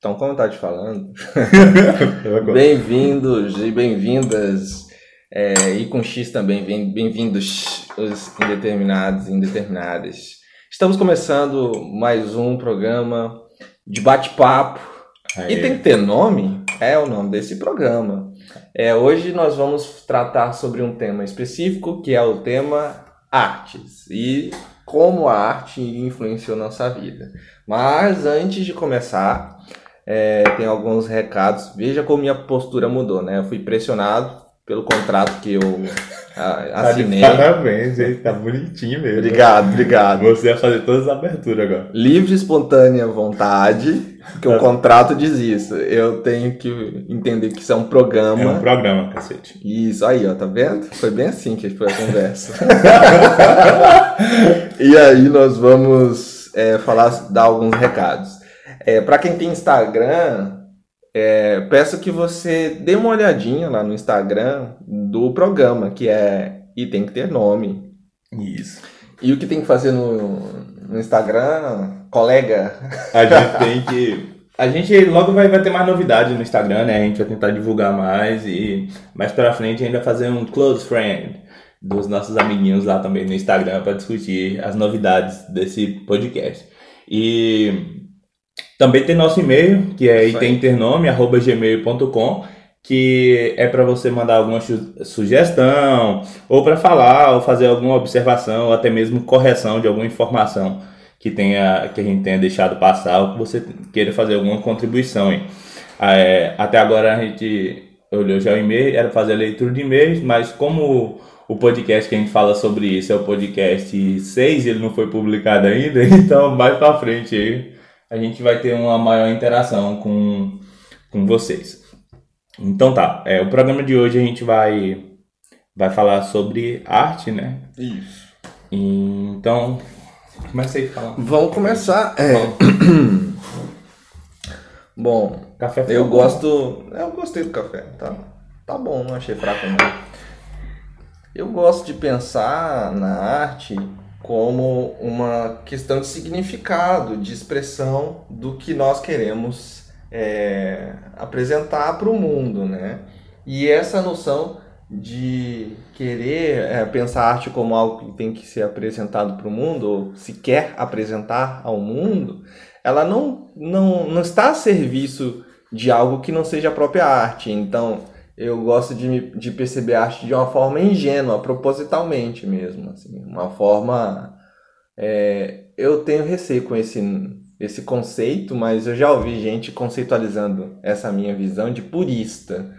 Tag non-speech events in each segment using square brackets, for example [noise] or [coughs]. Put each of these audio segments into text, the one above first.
Então, como tá te falando, [laughs] bem-vindos e bem-vindas, é, e com X também, bem-vindos os indeterminados e indeterminadas. Estamos começando mais um programa de bate-papo. E tem que ter nome? É o nome desse programa. É, hoje nós vamos tratar sobre um tema específico, que é o tema artes. E como a arte influenciou nossa vida. Mas antes de começar, é, tem alguns recados. Veja como minha postura mudou, né? Eu fui pressionado pelo contrato que eu [laughs] assinei. Tá parabéns, hein? Tá bonitinho mesmo. Obrigado, obrigado. Você vai fazer todas as aberturas agora. Livre, espontânea vontade, porque o contrato diz isso. Eu tenho que entender que isso é um programa. É um programa, cacete. Isso, aí, ó, tá vendo? Foi bem assim que foi a conversa. [laughs] [laughs] e aí nós vamos é, falar, dar alguns recados. É, para quem tem Instagram, é, peço que você dê uma olhadinha lá no Instagram do programa, que é E Tem Que Ter Nome. Isso. E o que tem que fazer no, no Instagram, colega? A gente tem que. A gente logo vai, vai ter mais novidades no Instagram, né? A gente vai tentar divulgar mais e mais pra frente ainda fazer um close friend dos nossos amiguinhos lá também no Instagram para discutir as novidades desse podcast. E também tem nosso e-mail, que é itemternome.gmail.com, que é para você mandar alguma sugestão, ou para falar, ou fazer alguma observação, ou até mesmo correção de alguma informação que, tenha, que a gente tenha deixado passar, ou que você queira fazer alguma contribuição. Hein? É, até agora a gente olhou já o e-mail, era fazer a leitura de e-mails, mas como o podcast que a gente fala sobre isso é o podcast 6, ele não foi publicado ainda, [laughs] então mais para frente aí a gente vai ter uma maior interação com, com vocês. Então tá, é, o programa de hoje a gente vai, vai falar sobre arte, né? Isso. Então, comecei a falar. Vamos começar. É. [coughs] Bom, café eu bom. gosto. Eu gostei do café, tá? Tá bom, não achei fraco não. Eu gosto de pensar na arte como uma questão de significado, de expressão do que nós queremos é, apresentar para o mundo, né? E essa noção de querer é, pensar a arte como algo que tem que ser apresentado para o mundo, ou se quer apresentar ao mundo, ela não, não, não está a serviço de algo que não seja a própria arte. Então, eu gosto de, de perceber a arte de uma forma ingênua, propositalmente mesmo, assim, uma forma... É, eu tenho receio com esse, esse conceito, mas eu já ouvi gente conceitualizando essa minha visão de purista.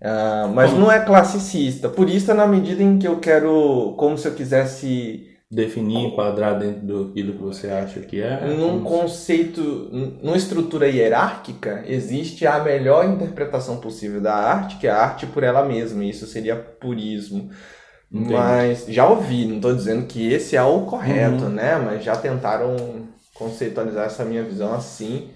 Ah, mas não é classicista. Purista na medida em que eu quero, como se eu quisesse definir, enquadrar dentro do que você acha que é? Num conceito, numa estrutura hierárquica, existe a melhor interpretação possível da arte, que é a arte por ela mesma. Isso seria purismo. Entendi. Mas já ouvi, não estou dizendo que esse é o correto, uhum. né? Mas já tentaram conceitualizar essa minha visão assim.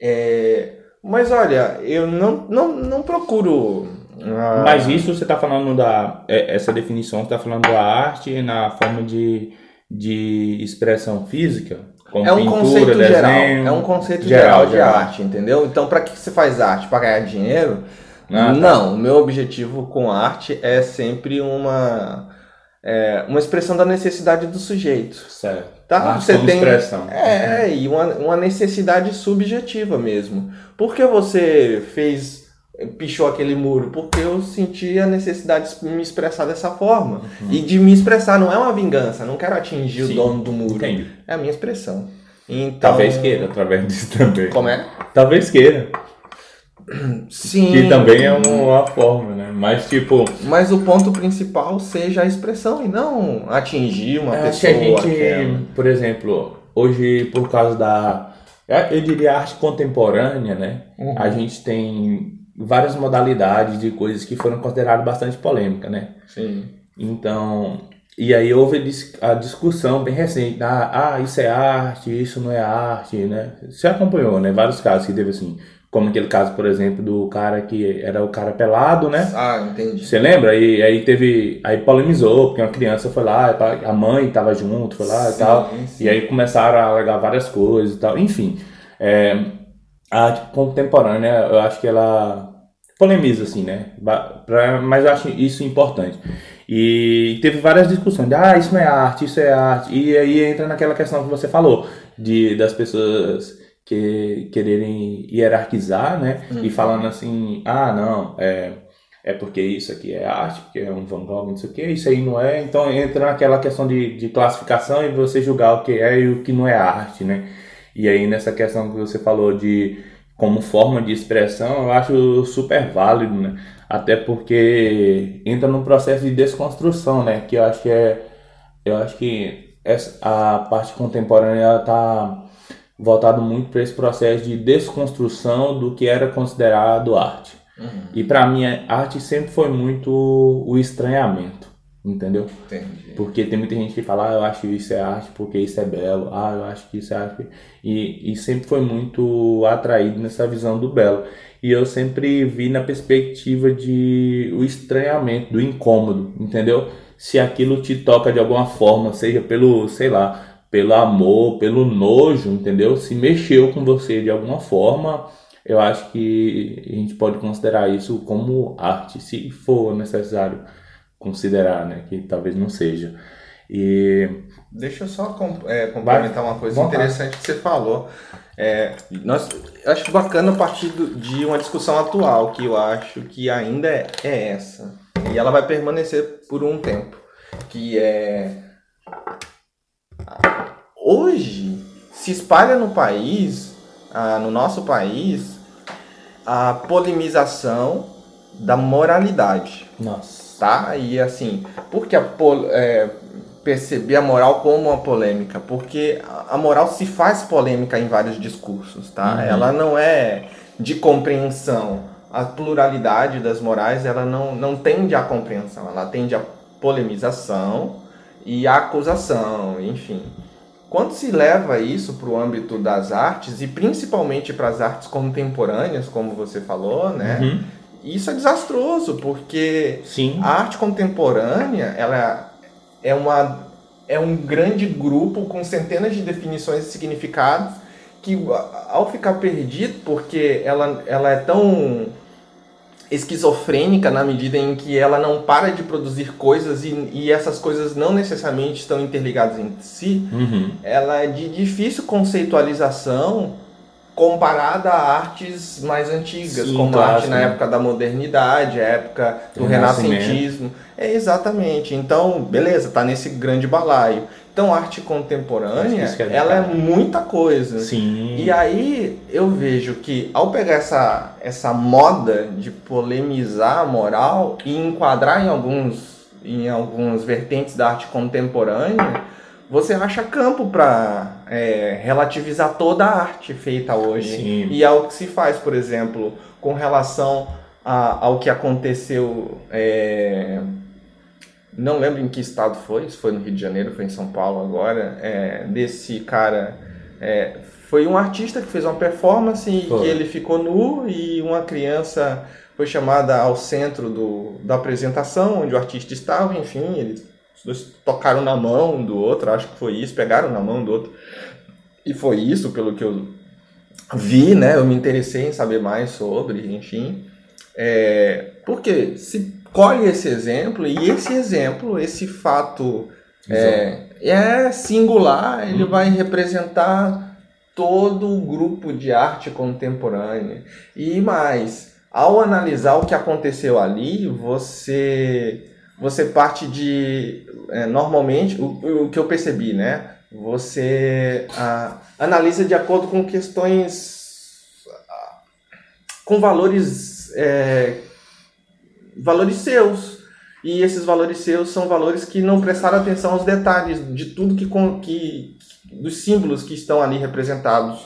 É... Mas olha, eu não, não, não procuro ah. Mas isso você está falando da. É, essa definição você está falando da arte na forma de, de expressão física? É um pintura, conceito desenho, geral. É um conceito geral, geral de geral. arte, entendeu? Então, para que você faz arte? Para ganhar dinheiro? Ah, tá. Não, o meu objetivo com arte é sempre uma. É, uma expressão da necessidade do sujeito. Certo. Tá? Arte você tem expressão. É, e uma, uma necessidade subjetiva mesmo. Porque você fez pichou aquele muro? Porque eu senti a necessidade de me expressar dessa forma. Uhum. E de me expressar não é uma vingança, não quero atingir Sim. o dono do muro. Entendi. É a minha expressão. Então... Talvez queira através disso também. Como é? Talvez queira. Sim. Que também é uma forma, né? Mas tipo. Mas o ponto principal seja a expressão e não atingir uma é, pessoa. Que a gente, aquela. por exemplo, hoje por causa da. Eu diria arte contemporânea, né? Uhum. A gente tem várias modalidades de coisas que foram consideradas bastante polêmicas, né? Sim. Então, e aí houve a discussão bem recente, ah, ah, isso é arte, isso não é arte, né? Você acompanhou, né? Vários casos que teve assim, como aquele caso, por exemplo, do cara que era o cara pelado, né? Ah, entendi. Você lembra? E aí teve, aí polemizou, porque uma criança foi lá, a mãe estava junto, foi lá sim, e tal, sim. e aí começaram a alegar várias coisas e tal, enfim. É, a arte contemporânea, eu acho que ela polemiza, assim, né? Mas eu acho isso importante. E teve várias discussões de, ah, isso não é arte, isso é arte. E aí entra naquela questão que você falou, de das pessoas que quererem hierarquizar, né? Uhum. E falando assim, ah, não, é, é porque isso aqui é arte, porque é um Van Gogh, não sei o que, isso aí não é. Então entra naquela questão de, de classificação e você julgar o que é e o que não é arte, né? E aí nessa questão que você falou de como forma de expressão, eu acho super válido, né? Até porque entra num processo de desconstrução, né? Que eu acho que é. Eu acho que essa, a parte contemporânea está voltado muito para esse processo de desconstrução do que era considerado arte. Uhum. E para mim, arte sempre foi muito o estranhamento, entendeu? Entendi. Porque tem muita gente que fala, ah, eu acho isso é arte porque isso é belo, ah, eu acho que isso é arte. E, e sempre foi muito atraído nessa visão do belo. E eu sempre vi na perspectiva de o estranhamento, do incômodo, entendeu? Se aquilo te toca de alguma forma, seja pelo, sei lá, pelo amor, pelo nojo, entendeu? Se mexeu com você de alguma forma, eu acho que a gente pode considerar isso como arte, se for necessário considerar, né? Que talvez não seja. E deixa eu só é, complementar uma coisa interessante que você falou. É, nós, eu acho bacana a partir de uma discussão atual, que eu acho que ainda é, é essa. E ela vai permanecer por um tempo. Que é. Hoje se espalha no país, ah, no nosso país, a polemização da moralidade. Nossa. Tá? E assim, porque a, pol, é, perceber a moral como uma polêmica, porque a moral se faz polêmica em vários discursos, tá? Uhum. Ela não é de compreensão. A pluralidade das morais, ela não, não tende à compreensão, ela tende à polemização e à acusação, enfim. Quando se leva isso para o âmbito das artes, e principalmente para as artes contemporâneas, como você falou, né? Uhum. Isso é desastroso, porque Sim. a arte contemporânea, ela é, uma, é um grande grupo com centenas de definições e significados que, ao ficar perdido, porque ela, ela é tão esquizofrênica na medida em que ela não para de produzir coisas e, e essas coisas não necessariamente estão interligadas entre si, uhum. ela é de difícil conceitualização comparada a artes mais antigas, Sim, como a arte na época da modernidade, a época do renascentismo. É exatamente. Então, beleza, tá nesse grande balaio. Então, arte contemporânea, é ela é muita coisa. Sim. E aí eu vejo que ao pegar essa, essa moda de polemizar a moral e enquadrar em alguns em alguns vertentes da arte contemporânea, você acha campo para é, relativizar toda a arte feita hoje. Sim. E é o que se faz, por exemplo, com relação a, ao que aconteceu. É, não lembro em que estado foi, se foi no Rio de Janeiro, foi em São Paulo agora, é, desse cara. É, foi um artista que fez uma performance e que ele ficou nu e uma criança foi chamada ao centro do, da apresentação, onde o artista estava, enfim, eles os dois tocaram na mão do outro, acho que foi isso, pegaram na mão do outro. E foi isso, pelo que eu vi, né? Eu me interessei em saber mais sobre, enfim. É, porque se colhe esse exemplo, e esse exemplo, esse fato é, é, singular, ele vai representar todo o grupo de arte contemporânea. E mais, ao analisar o que aconteceu ali, você você parte de é, normalmente o, o que eu percebi, né? Você a, analisa de acordo com questões com valores é, valores seus e esses valores seus são valores que não prestaram atenção aos detalhes de tudo que, que dos símbolos que estão ali representados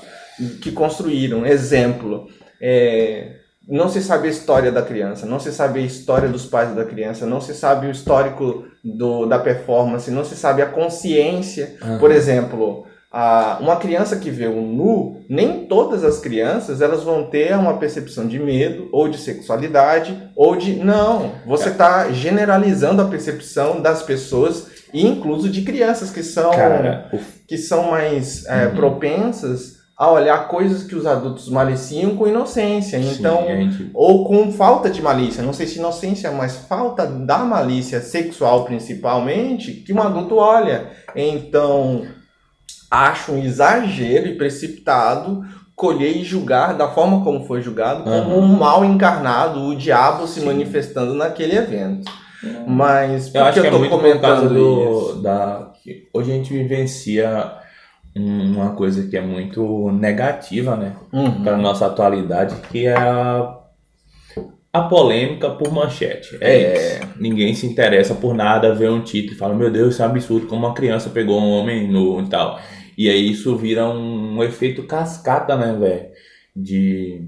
que construíram exemplo é, não se sabe a história da criança, não se sabe a história dos pais da criança, não se sabe o histórico do, da performance, não se sabe a consciência. Uhum. Por exemplo, a, uma criança que vê um nu, nem todas as crianças elas vão ter uma percepção de medo ou de sexualidade ou de não. Você está generalizando a percepção das pessoas, incluso de crianças que são Cara, que são mais é, uhum. propensas a olhar coisas que os adultos maliciam com inocência. Então, Sim, gente- ou com falta de malícia. Não sei se inocência, mas falta da malícia sexual, principalmente, que um adulto olha. Então, acho um exagero e precipitado colher e julgar da forma como foi julgado como Aham. um mal encarnado, o diabo se Sim. manifestando naquele evento. Mas por Eu acho que eu é tô muito por comentando do, isso? da que hoje a gente vivencia uma coisa que é muito negativa, né, Uhum. para nossa atualidade, que é a, a polêmica por manchete. É, É. Ninguém se interessa por nada, vê um título e fala: "Meu Deus, isso é um absurdo como uma criança pegou um homem nu e tal". E aí isso vira um, um efeito cascata, né, velho? De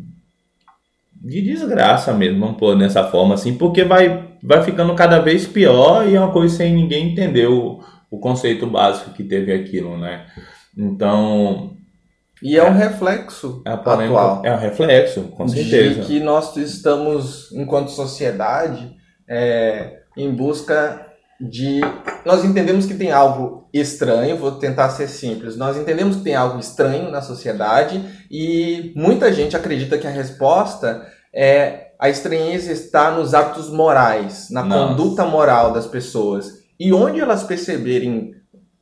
de desgraça mesmo, vamos pôr dessa forma assim, porque vai, vai ficando cada vez pior e é uma coisa sem ninguém entender o, o conceito básico que teve aquilo, né? Então, E é um reflexo a polêmica atual. é um reflexo, com certeza. de que nós estamos, enquanto sociedade, é, em busca de. Nós entendemos que tem algo estranho, vou tentar ser simples. Nós entendemos que tem algo estranho na sociedade e muita gente acredita que a resposta é a estranheza está nos hábitos morais, na Nossa. conduta moral das pessoas. E onde elas perceberem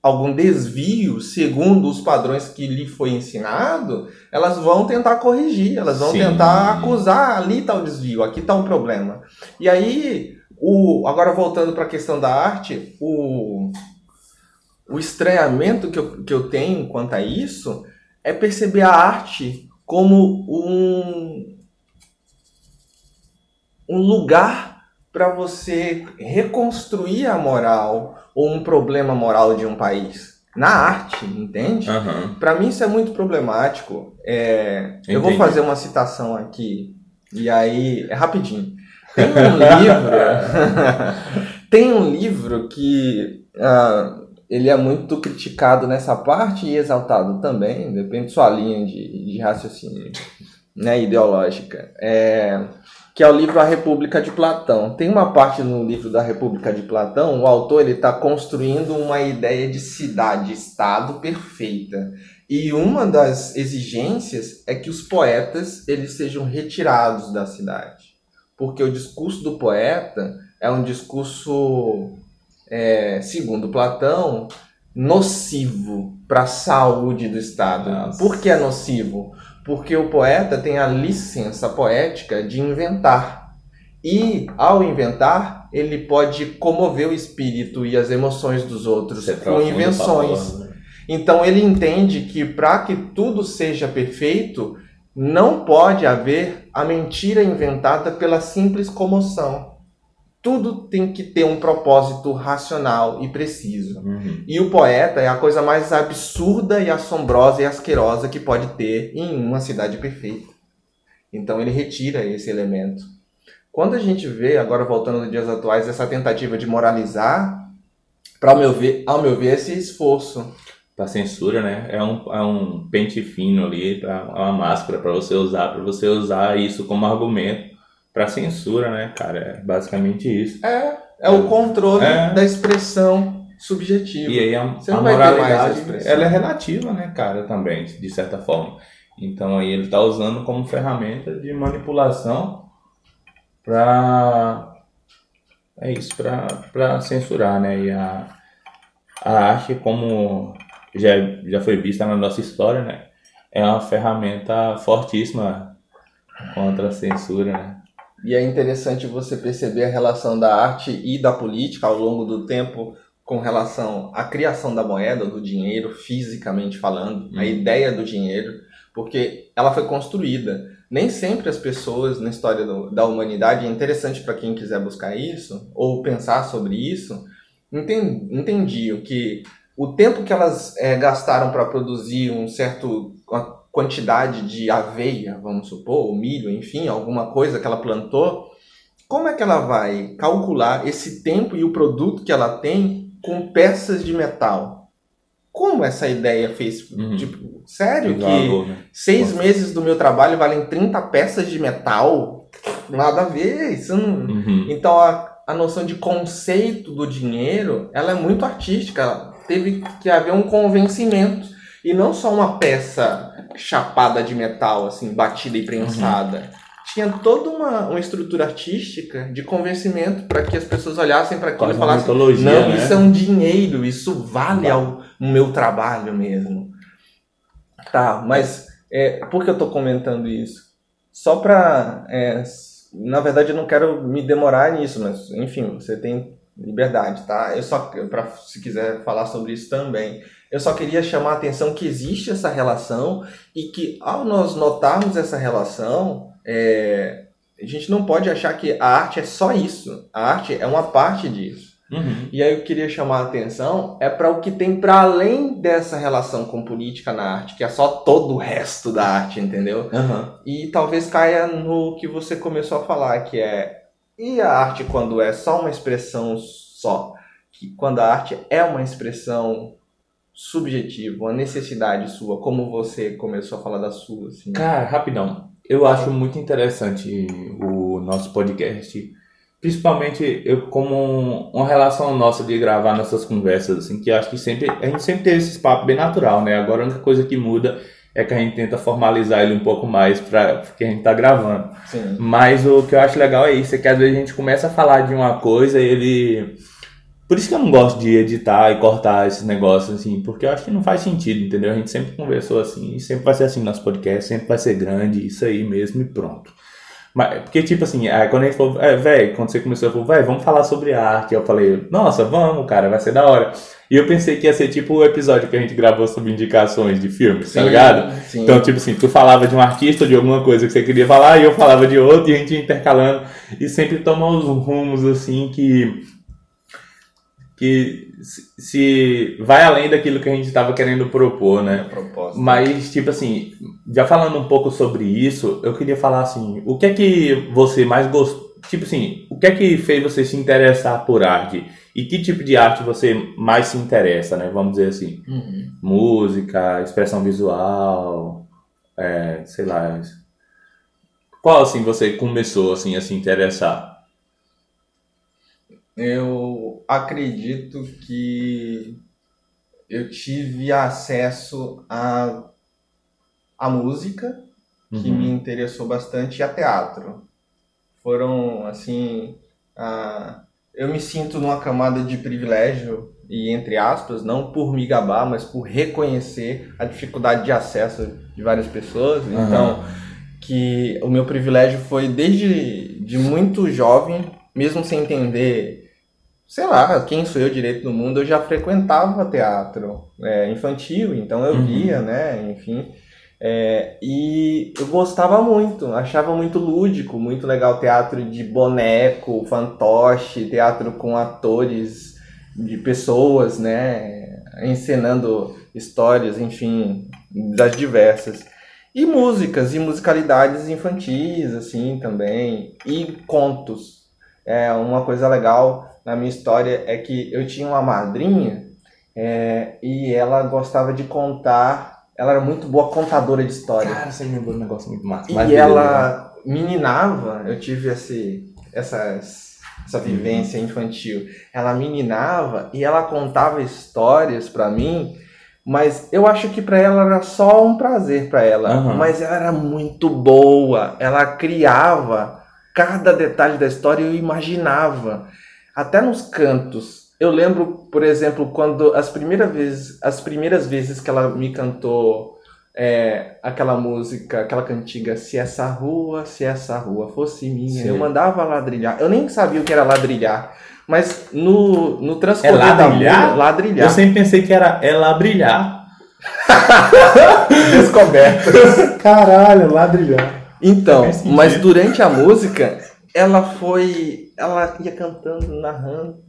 algum desvio segundo os padrões que lhe foi ensinado, elas vão tentar corrigir, elas vão Sim. tentar acusar ali está o desvio, aqui está um problema. E aí, o, agora voltando para a questão da arte, o, o estranhamento que eu, que eu tenho quanto a isso é perceber a arte como um, um lugar para você reconstruir a moral ou um problema moral de um país. Na arte, entende? Aham. Para mim isso é muito problemático. É, eu vou fazer uma citação aqui e aí é rapidinho. Tem um livro, [laughs] tem um livro que ah, ele é muito criticado nessa parte e exaltado também, depende de sua linha de, de raciocínio, né, ideológica. É, que é o livro A República de Platão. Tem uma parte no livro da República de Platão, o autor ele está construindo uma ideia de cidade-estado perfeita. E uma das exigências é que os poetas eles sejam retirados da cidade. Porque o discurso do poeta é um discurso, é, segundo Platão, nocivo para a saúde do Estado. Nossa. Por que é nocivo? Porque o poeta tem a licença poética de inventar. E, ao inventar, ele pode comover o espírito e as emoções dos outros Você com invenções. né? Então ele entende que para que tudo seja perfeito, não pode haver a mentira inventada pela simples comoção. Tudo tem que ter um propósito racional e preciso. Uhum. E o poeta é a coisa mais absurda e assombrosa e asquerosa que pode ter em uma cidade perfeita. Então ele retira esse elemento. Quando a gente vê, agora voltando nos dias atuais, essa tentativa de moralizar, para meu ver, ao meu ver, esse esforço Pra censura, né? É um, é um pente fino ali, pra, é uma máscara para você usar, para você usar isso como argumento pra censura, né, cara? É basicamente isso. É, é o controle É. da expressão subjetiva. E aí a, Você a essa moralidade, ela é relativa, né, cara, também, de certa forma. Então aí ele tá usando como ferramenta de manipulação pra... É isso, pra censurar, né? E a, a arte, como já, já foi vista na nossa história, né? É uma ferramenta fortíssima contra a censura, né? E é interessante você perceber a relação da arte e da política ao longo do tempo com relação à criação da moeda, do dinheiro, fisicamente falando, a Uhum. ideia do dinheiro, porque ela foi construída. Nem sempre as pessoas na história do- da humanidade, é interessante para quem quiser buscar isso, ou pensar sobre isso, enten- entendiam que o tempo que elas eh, gastaram para produzir um certo uma quantidade de aveia, vamos supor, ou milho, enfim, alguma coisa que ela plantou, como é que ela vai calcular esse tempo e o produto que ela tem com peças de metal? Como essa ideia fez? Uhum. Tipo, sério Que que né? seis meses do meu trabalho valem 30 peças de metal? Nada a ver, isso não... Uhum. Então a, a noção de conceito do dinheiro, ela é muito artística. Teve que haver um convencimento e não só uma peça chapada de metal, assim, batida e prensada. Uhum. Tinha toda uma, uma estrutura artística de convencimento para que as pessoas olhassem para aquilo e falassem: Não, né? isso é um dinheiro, isso vale ao meu trabalho mesmo. Tá, mas é, por que eu estou comentando isso? Só para. É, na verdade, eu não quero me demorar nisso, mas enfim, você tem liberdade, tá? Eu só, para se quiser falar sobre isso também, eu só queria chamar a atenção que existe essa relação e que ao nós notarmos essa relação, é, a gente não pode achar que a arte é só isso. A arte é uma parte disso. Uhum. E aí eu queria chamar a atenção é para o que tem para além dessa relação com política na arte, que é só todo o resto da arte, entendeu? Uhum. E talvez caia no que você começou a falar, que é e a arte quando é só uma expressão só, que quando a arte é uma expressão subjetiva, uma necessidade sua, como você começou a falar da sua, assim. Cara, rapidão. Eu acho muito interessante o nosso podcast principalmente eu como uma relação nossa de gravar nossas conversas assim que acho que sempre a gente sempre teve esse papo bem natural né agora a única coisa que muda é que a gente tenta formalizar ele um pouco mais para porque a gente tá gravando Sim. mas o que eu acho legal é isso é que às vezes a gente começa a falar de uma coisa e ele por isso que eu não gosto de editar e cortar esses negócios assim porque eu acho que não faz sentido entendeu a gente sempre conversou assim e sempre vai ser assim nosso podcast sempre vai ser grande isso aí mesmo e pronto mas, porque, tipo assim, aí quando a gente falou, é, velho, quando você começou, eu falei, velho, vamos falar sobre arte. Eu falei, nossa, vamos, cara, vai ser da hora. E eu pensei que ia ser tipo o episódio que a gente gravou sobre indicações de filmes, tá sim, tá ligado? Sim. Então, tipo assim, tu falava de um artista ou de alguma coisa que você queria falar, e eu falava de outro, e a gente ia intercalando. E sempre toma uns rumos, assim, que que se vai além daquilo que a gente estava querendo propor, né? Mas tipo assim, já falando um pouco sobre isso, eu queria falar assim, o que é que você mais gostou? Tipo assim, o que é que fez você se interessar por arte? E que tipo de arte você mais se interessa, né? Vamos dizer assim, uhum. música, expressão visual, é, sei lá. Qual assim você começou assim a se interessar? eu acredito que eu tive acesso a, a música, que uhum. me interessou bastante, e a teatro. Foram, assim, a, eu me sinto numa camada de privilégio, e entre aspas, não por me gabar, mas por reconhecer a dificuldade de acesso de várias pessoas. Uhum. Então, que o meu privilégio foi desde de muito jovem, mesmo sem entender sei lá, quem sou eu direito no mundo, eu já frequentava teatro é, infantil, então eu uhum. via, né, enfim. É, e eu gostava muito, achava muito lúdico, muito legal teatro de boneco, fantoche, teatro com atores de pessoas, né, encenando histórias, enfim, das diversas. E músicas e musicalidades infantis, assim, também, e contos. É uma coisa legal na minha história é que eu tinha uma madrinha é, e ela gostava de contar. Ela era muito boa contadora de história. Cara, você me lembrou um negócio muito massa. E ela meninava, eu tive esse, essa, essa vivência infantil. Ela meninava e ela contava histórias para mim mas eu acho que para ela era só um prazer para ela. Uhum. Mas ela era muito boa. Ela criava cada detalhe da história eu imaginava até nos cantos. Eu lembro, por exemplo, quando as primeiras vezes, as primeiras vezes que ela me cantou é, aquela música, aquela cantiga, se essa rua, se essa rua fosse minha, Sim. eu mandava ladrilhar. Eu nem sabia o que era ladrilhar. Mas no, no transcorrer é ladrilhar? da música, ladrilhar. Eu sempre pensei que era é labrilhar. [laughs] Descoberto. Caralho, ladrilhar. Então, mas durante a música, ela foi. Ela ia cantando, narrando.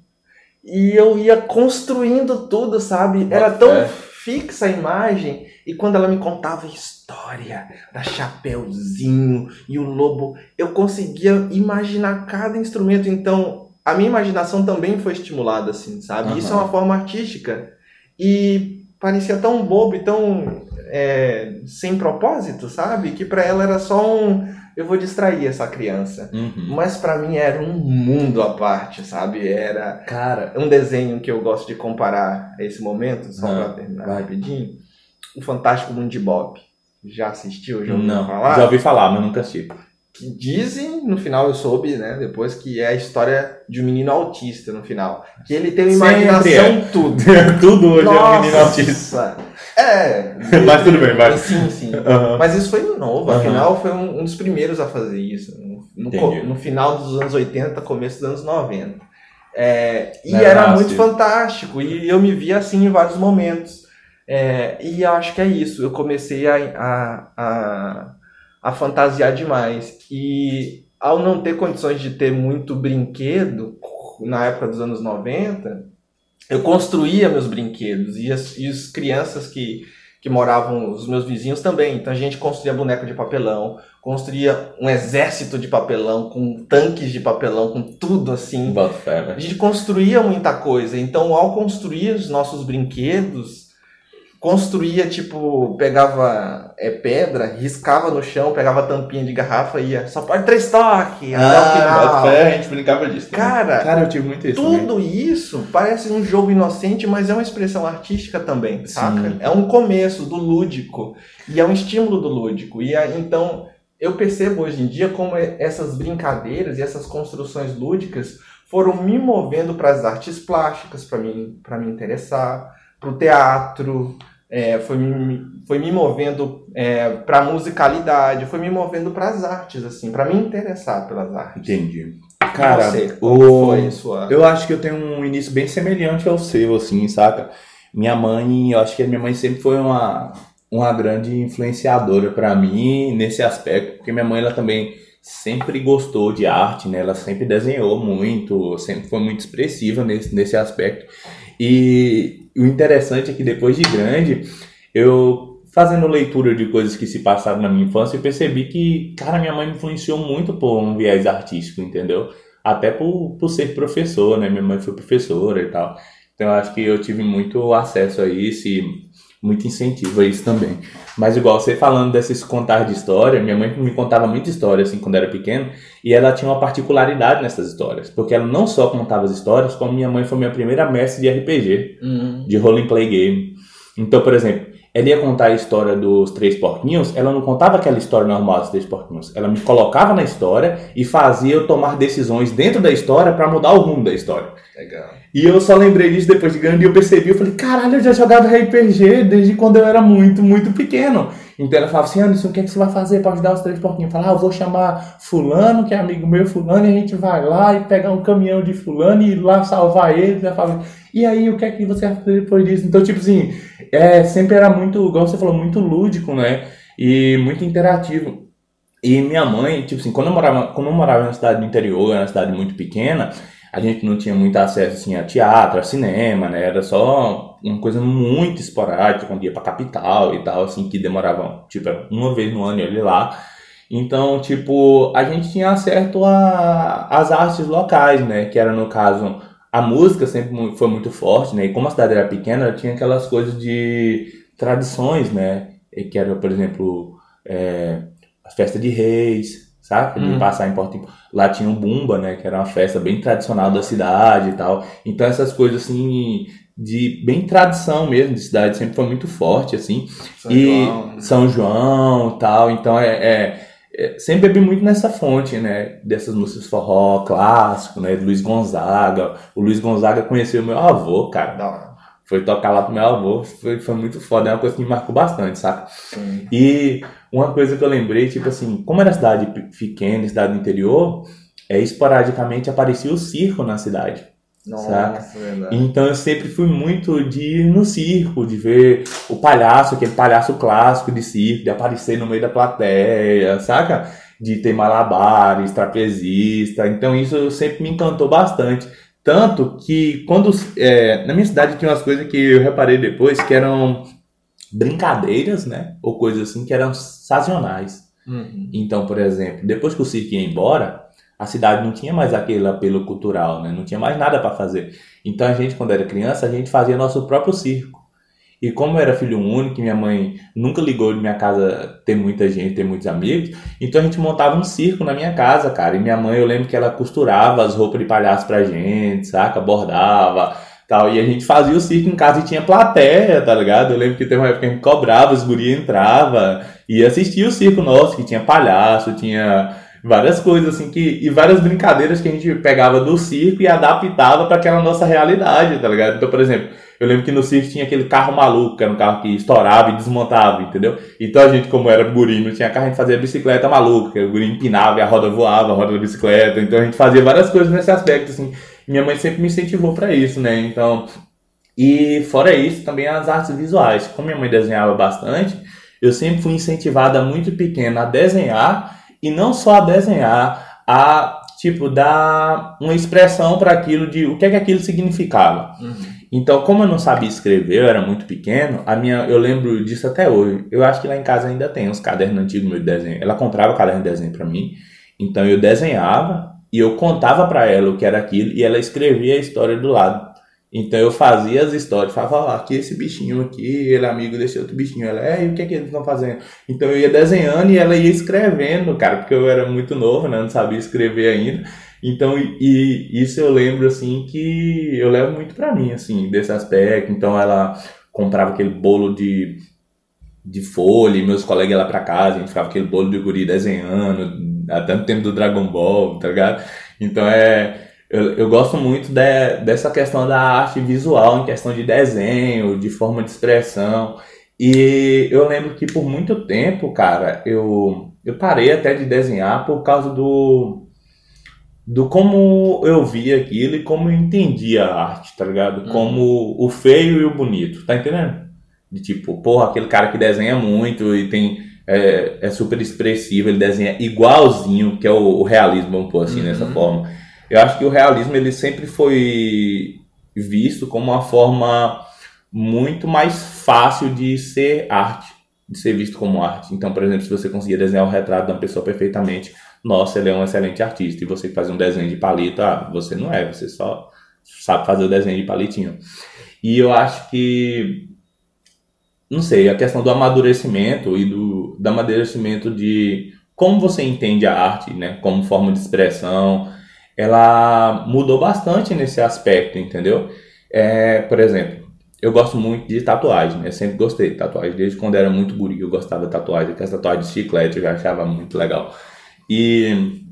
E eu ia construindo tudo, sabe? Era tão fixa a imagem. E quando ela me contava a história da Chapeuzinho e o lobo, eu conseguia imaginar cada instrumento. Então, a minha imaginação também foi estimulada, assim, sabe? Uhum. Isso é uma forma artística. E parecia tão bobo e tão é, sem propósito, sabe? Que para ela era só um eu vou distrair essa criança. Uhum. Mas para mim era um mundo à parte, sabe? Era cara um desenho que eu gosto de comparar a esse momento, só uhum. para terminar vai. rapidinho. O Fantástico Mundo de Bob. Já assistiu? Já ouviu Não, falar? Já ouvi falar, mas nunca assisti. Que dizem, no final eu soube, né, depois, que é a história de um menino autista no final. Que ele tem uma imaginação é. [laughs] tudo. tudo hoje Nossa. é um menino autista. É. mas tudo bem, vai. Sim, sim. Uhum. Mas isso foi novo, uhum. afinal foi um, um, dos primeiros a fazer isso. No, no, final dos anos 80, começo dos anos 90. É, e Não, era muito fantástico. E eu me via assim em vários momentos. É, e acho que é isso. Eu comecei a, a, a, a fantasiar demais. E ao não ter condições de ter muito brinquedo, na época dos anos 90, eu construía meus brinquedos. E as, e as crianças que, que moravam, os meus vizinhos também. Então a gente construía boneco de papelão, construía um exército de papelão, com tanques de papelão, com tudo assim. Fé, né? A gente construía muita coisa. Então, ao construir os nossos brinquedos, construía, tipo, pegava é, pedra, riscava no chão, pegava tampinha de garrafa e ia, só pode três toques, ah, até o final. Fé, a gente brincava disso. Também. Cara, Cara, eu tive muito isso tudo também. isso parece um jogo inocente, mas é uma expressão artística também, Sim. saca? É um começo do lúdico e é um estímulo do lúdico. E então, eu percebo hoje em dia como essas brincadeiras e essas construções lúdicas foram me movendo para as artes plásticas, para mim, para me interessar para o teatro, é, foi, me, foi me movendo é, para a musicalidade, foi me movendo para as artes, assim, para me interessar pelas artes. Entendi. Cara, você, o... foi sua... eu acho que eu tenho um início bem semelhante ao seu, assim, saca? Minha mãe, eu acho que a minha mãe sempre foi uma, uma grande influenciadora para mim nesse aspecto, porque minha mãe ela também sempre gostou de arte, né? Ela sempre desenhou muito, sempre foi muito expressiva nesse, nesse aspecto. E o interessante é que depois de grande, eu fazendo leitura de coisas que se passaram na minha infância, eu percebi que, cara, minha mãe me influenciou muito por um viés artístico, entendeu? Até por, por ser professor, né? Minha mãe foi professora e tal. Então acho que eu tive muito acesso a isso e muito incentivo a isso também. Mas igual você falando desses contar de história, minha mãe me contava muita história assim quando era pequeno, e ela tinha uma particularidade nessas histórias, porque ela não só contava as histórias, como minha mãe foi minha primeira mestre de RPG, uhum. de role play game. Então, por exemplo, ela ia contar a história dos três porquinhos, ela não contava aquela história normal dos três porquinhos. Ela me colocava na história e fazia eu tomar decisões dentro da história para mudar o rumo da história. Legal. E eu só lembrei disso depois de grande e eu percebi, eu falei, caralho, eu já jogava RPG desde quando eu era muito, muito pequeno. Então ela falava assim, Anderson, o que, é que você vai fazer para ajudar os três porquinhos? Eu falava, ah, eu vou chamar fulano, que é amigo meu, fulano, e a gente vai lá e pegar um caminhão de fulano e ir lá salvar ele. Já falava, e aí, o que é que você vai fazer depois disso? Então, tipo assim, é, sempre era muito, igual você falou, muito lúdico, né? E muito interativo. E minha mãe, tipo assim, quando eu morava, quando eu morava na cidade do interior, na cidade muito pequena, a gente não tinha muito acesso assim, a teatro, a cinema, né? Era só uma coisa muito esporádica, quando ia pra capital e tal, assim, que demorava, tipo, uma vez no ano ele lá. Então, tipo, a gente tinha acesso às artes locais, né? Que era, no caso, a música sempre foi muito forte, né? E como a cidade era pequena, tinha aquelas coisas de tradições, né? Que era, por exemplo, é, a festa de reis, sabe? De hum. passar em Porto Lá tinha o Bumba, né? Que era uma festa bem tradicional da cidade e tal. Então essas coisas assim de bem tradição mesmo de cidade sempre foi muito forte assim. São e João. Né? São João, tal. Então é, é é, sempre bebi muito nessa fonte, né? Dessas músicas forró clássico, né? Luiz Gonzaga. O Luiz Gonzaga conheceu meu avô, cara. Não. Foi tocar lá pro meu avô, foi, foi muito foda, é uma coisa que me marcou bastante, saca? Sim. E uma coisa que eu lembrei, tipo assim, como era cidade pequena, cidade do interior, é, esporadicamente aparecia o circo na cidade. Nossa, saca? Então eu sempre fui muito de ir no circo, de ver o palhaço, aquele palhaço clássico de circo, de aparecer no meio da plateia, saca? De ter malabares, trapezista. Então isso sempre me encantou bastante. Tanto que quando. É, na minha cidade tinha umas coisas que eu reparei depois que eram brincadeiras, né? Ou coisas assim que eram sazonais. Uhum. Então, por exemplo, depois que o circo ia embora, a cidade não tinha mais aquele apelo cultural, né? Não tinha mais nada para fazer. Então a gente, quando era criança, a gente fazia nosso próprio circo. E como eu era filho único, minha mãe nunca ligou de minha casa ter muita gente, ter muitos amigos, então a gente montava um circo na minha casa, cara. E minha mãe, eu lembro que ela costurava as roupas de palhaço pra gente, saca? Bordava, tal. E a gente fazia o circo em casa e tinha plateia, tá ligado? Eu lembro que teve uma época que a gente cobrava, os guri entrava e assistia o circo nosso, que tinha palhaço, tinha várias coisas assim que e várias brincadeiras que a gente pegava do circo e adaptava para aquela nossa realidade, tá ligado? Então, por exemplo, eu lembro que no circo tinha aquele carro maluco, que era um carro que estourava e desmontava, entendeu? Então a gente, como era guri, não tinha carro, a gente fazia bicicleta maluca, que o guri empinava e a roda voava, a roda da bicicleta. Então a gente fazia várias coisas nesse aspecto, assim. Minha mãe sempre me incentivou para isso, né? Então, e fora isso, também as artes visuais. Como minha mãe desenhava bastante, eu sempre fui incentivada muito pequena a desenhar e não só a desenhar, a tipo dar uma expressão para aquilo de o que é que aquilo significava. Uhum. Então, como eu não sabia escrever, eu era muito pequeno, a minha, eu lembro disso até hoje. Eu acho que lá em casa ainda tem uns cadernos antigos meu de desenho. Ela comprava caderno de desenho para mim, então eu desenhava e eu contava para ela o que era aquilo e ela escrevia a história do lado. Então eu fazia as histórias, falava, ó, aqui esse bichinho aqui, ele é amigo desse outro bichinho. Ela, é, e o que é que eles estão fazendo? Então eu ia desenhando e ela ia escrevendo, cara, porque eu era muito novo, né? Não sabia escrever ainda. Então, e, isso eu lembro, assim, que eu levo muito para mim, assim, desse aspecto. Então, ela comprava aquele bolo de, de folha, e meus colegas lá pra casa, a gente ficava aquele bolo de guri desenhando, há tanto tempo do Dragon Ball, tá ligado? Então, é... Eu, eu gosto muito de, dessa questão da arte visual, em questão de desenho, de forma de expressão. E eu lembro que por muito tempo, cara, eu, eu parei até de desenhar por causa do, do como eu via aquilo e como eu entendia a arte, tá ligado? Uhum. Como o feio e o bonito, tá entendendo? De tipo, porra, aquele cara que desenha muito e tem é, é super expressivo, ele desenha igualzinho, que é o, o realismo, vamos pôr assim, uhum. dessa forma. Eu acho que o realismo ele sempre foi visto como uma forma muito mais fácil de ser arte, de ser visto como arte. Então, por exemplo, se você conseguir desenhar o retrato de uma pessoa perfeitamente, nossa, ele é um excelente artista. E você faz um desenho de palito, ah, você não é, você só sabe fazer o desenho de palitinho. E eu acho que, não sei, a questão do amadurecimento e do, do amadurecimento de como você entende a arte, né, como forma de expressão, ela mudou bastante nesse aspecto, entendeu? É, por exemplo, eu gosto muito de tatuagem, né? Sempre gostei de tatuagem, desde quando era muito guri eu gostava de tatuagem, que as tatuagens de chiclete eu já achava muito legal. E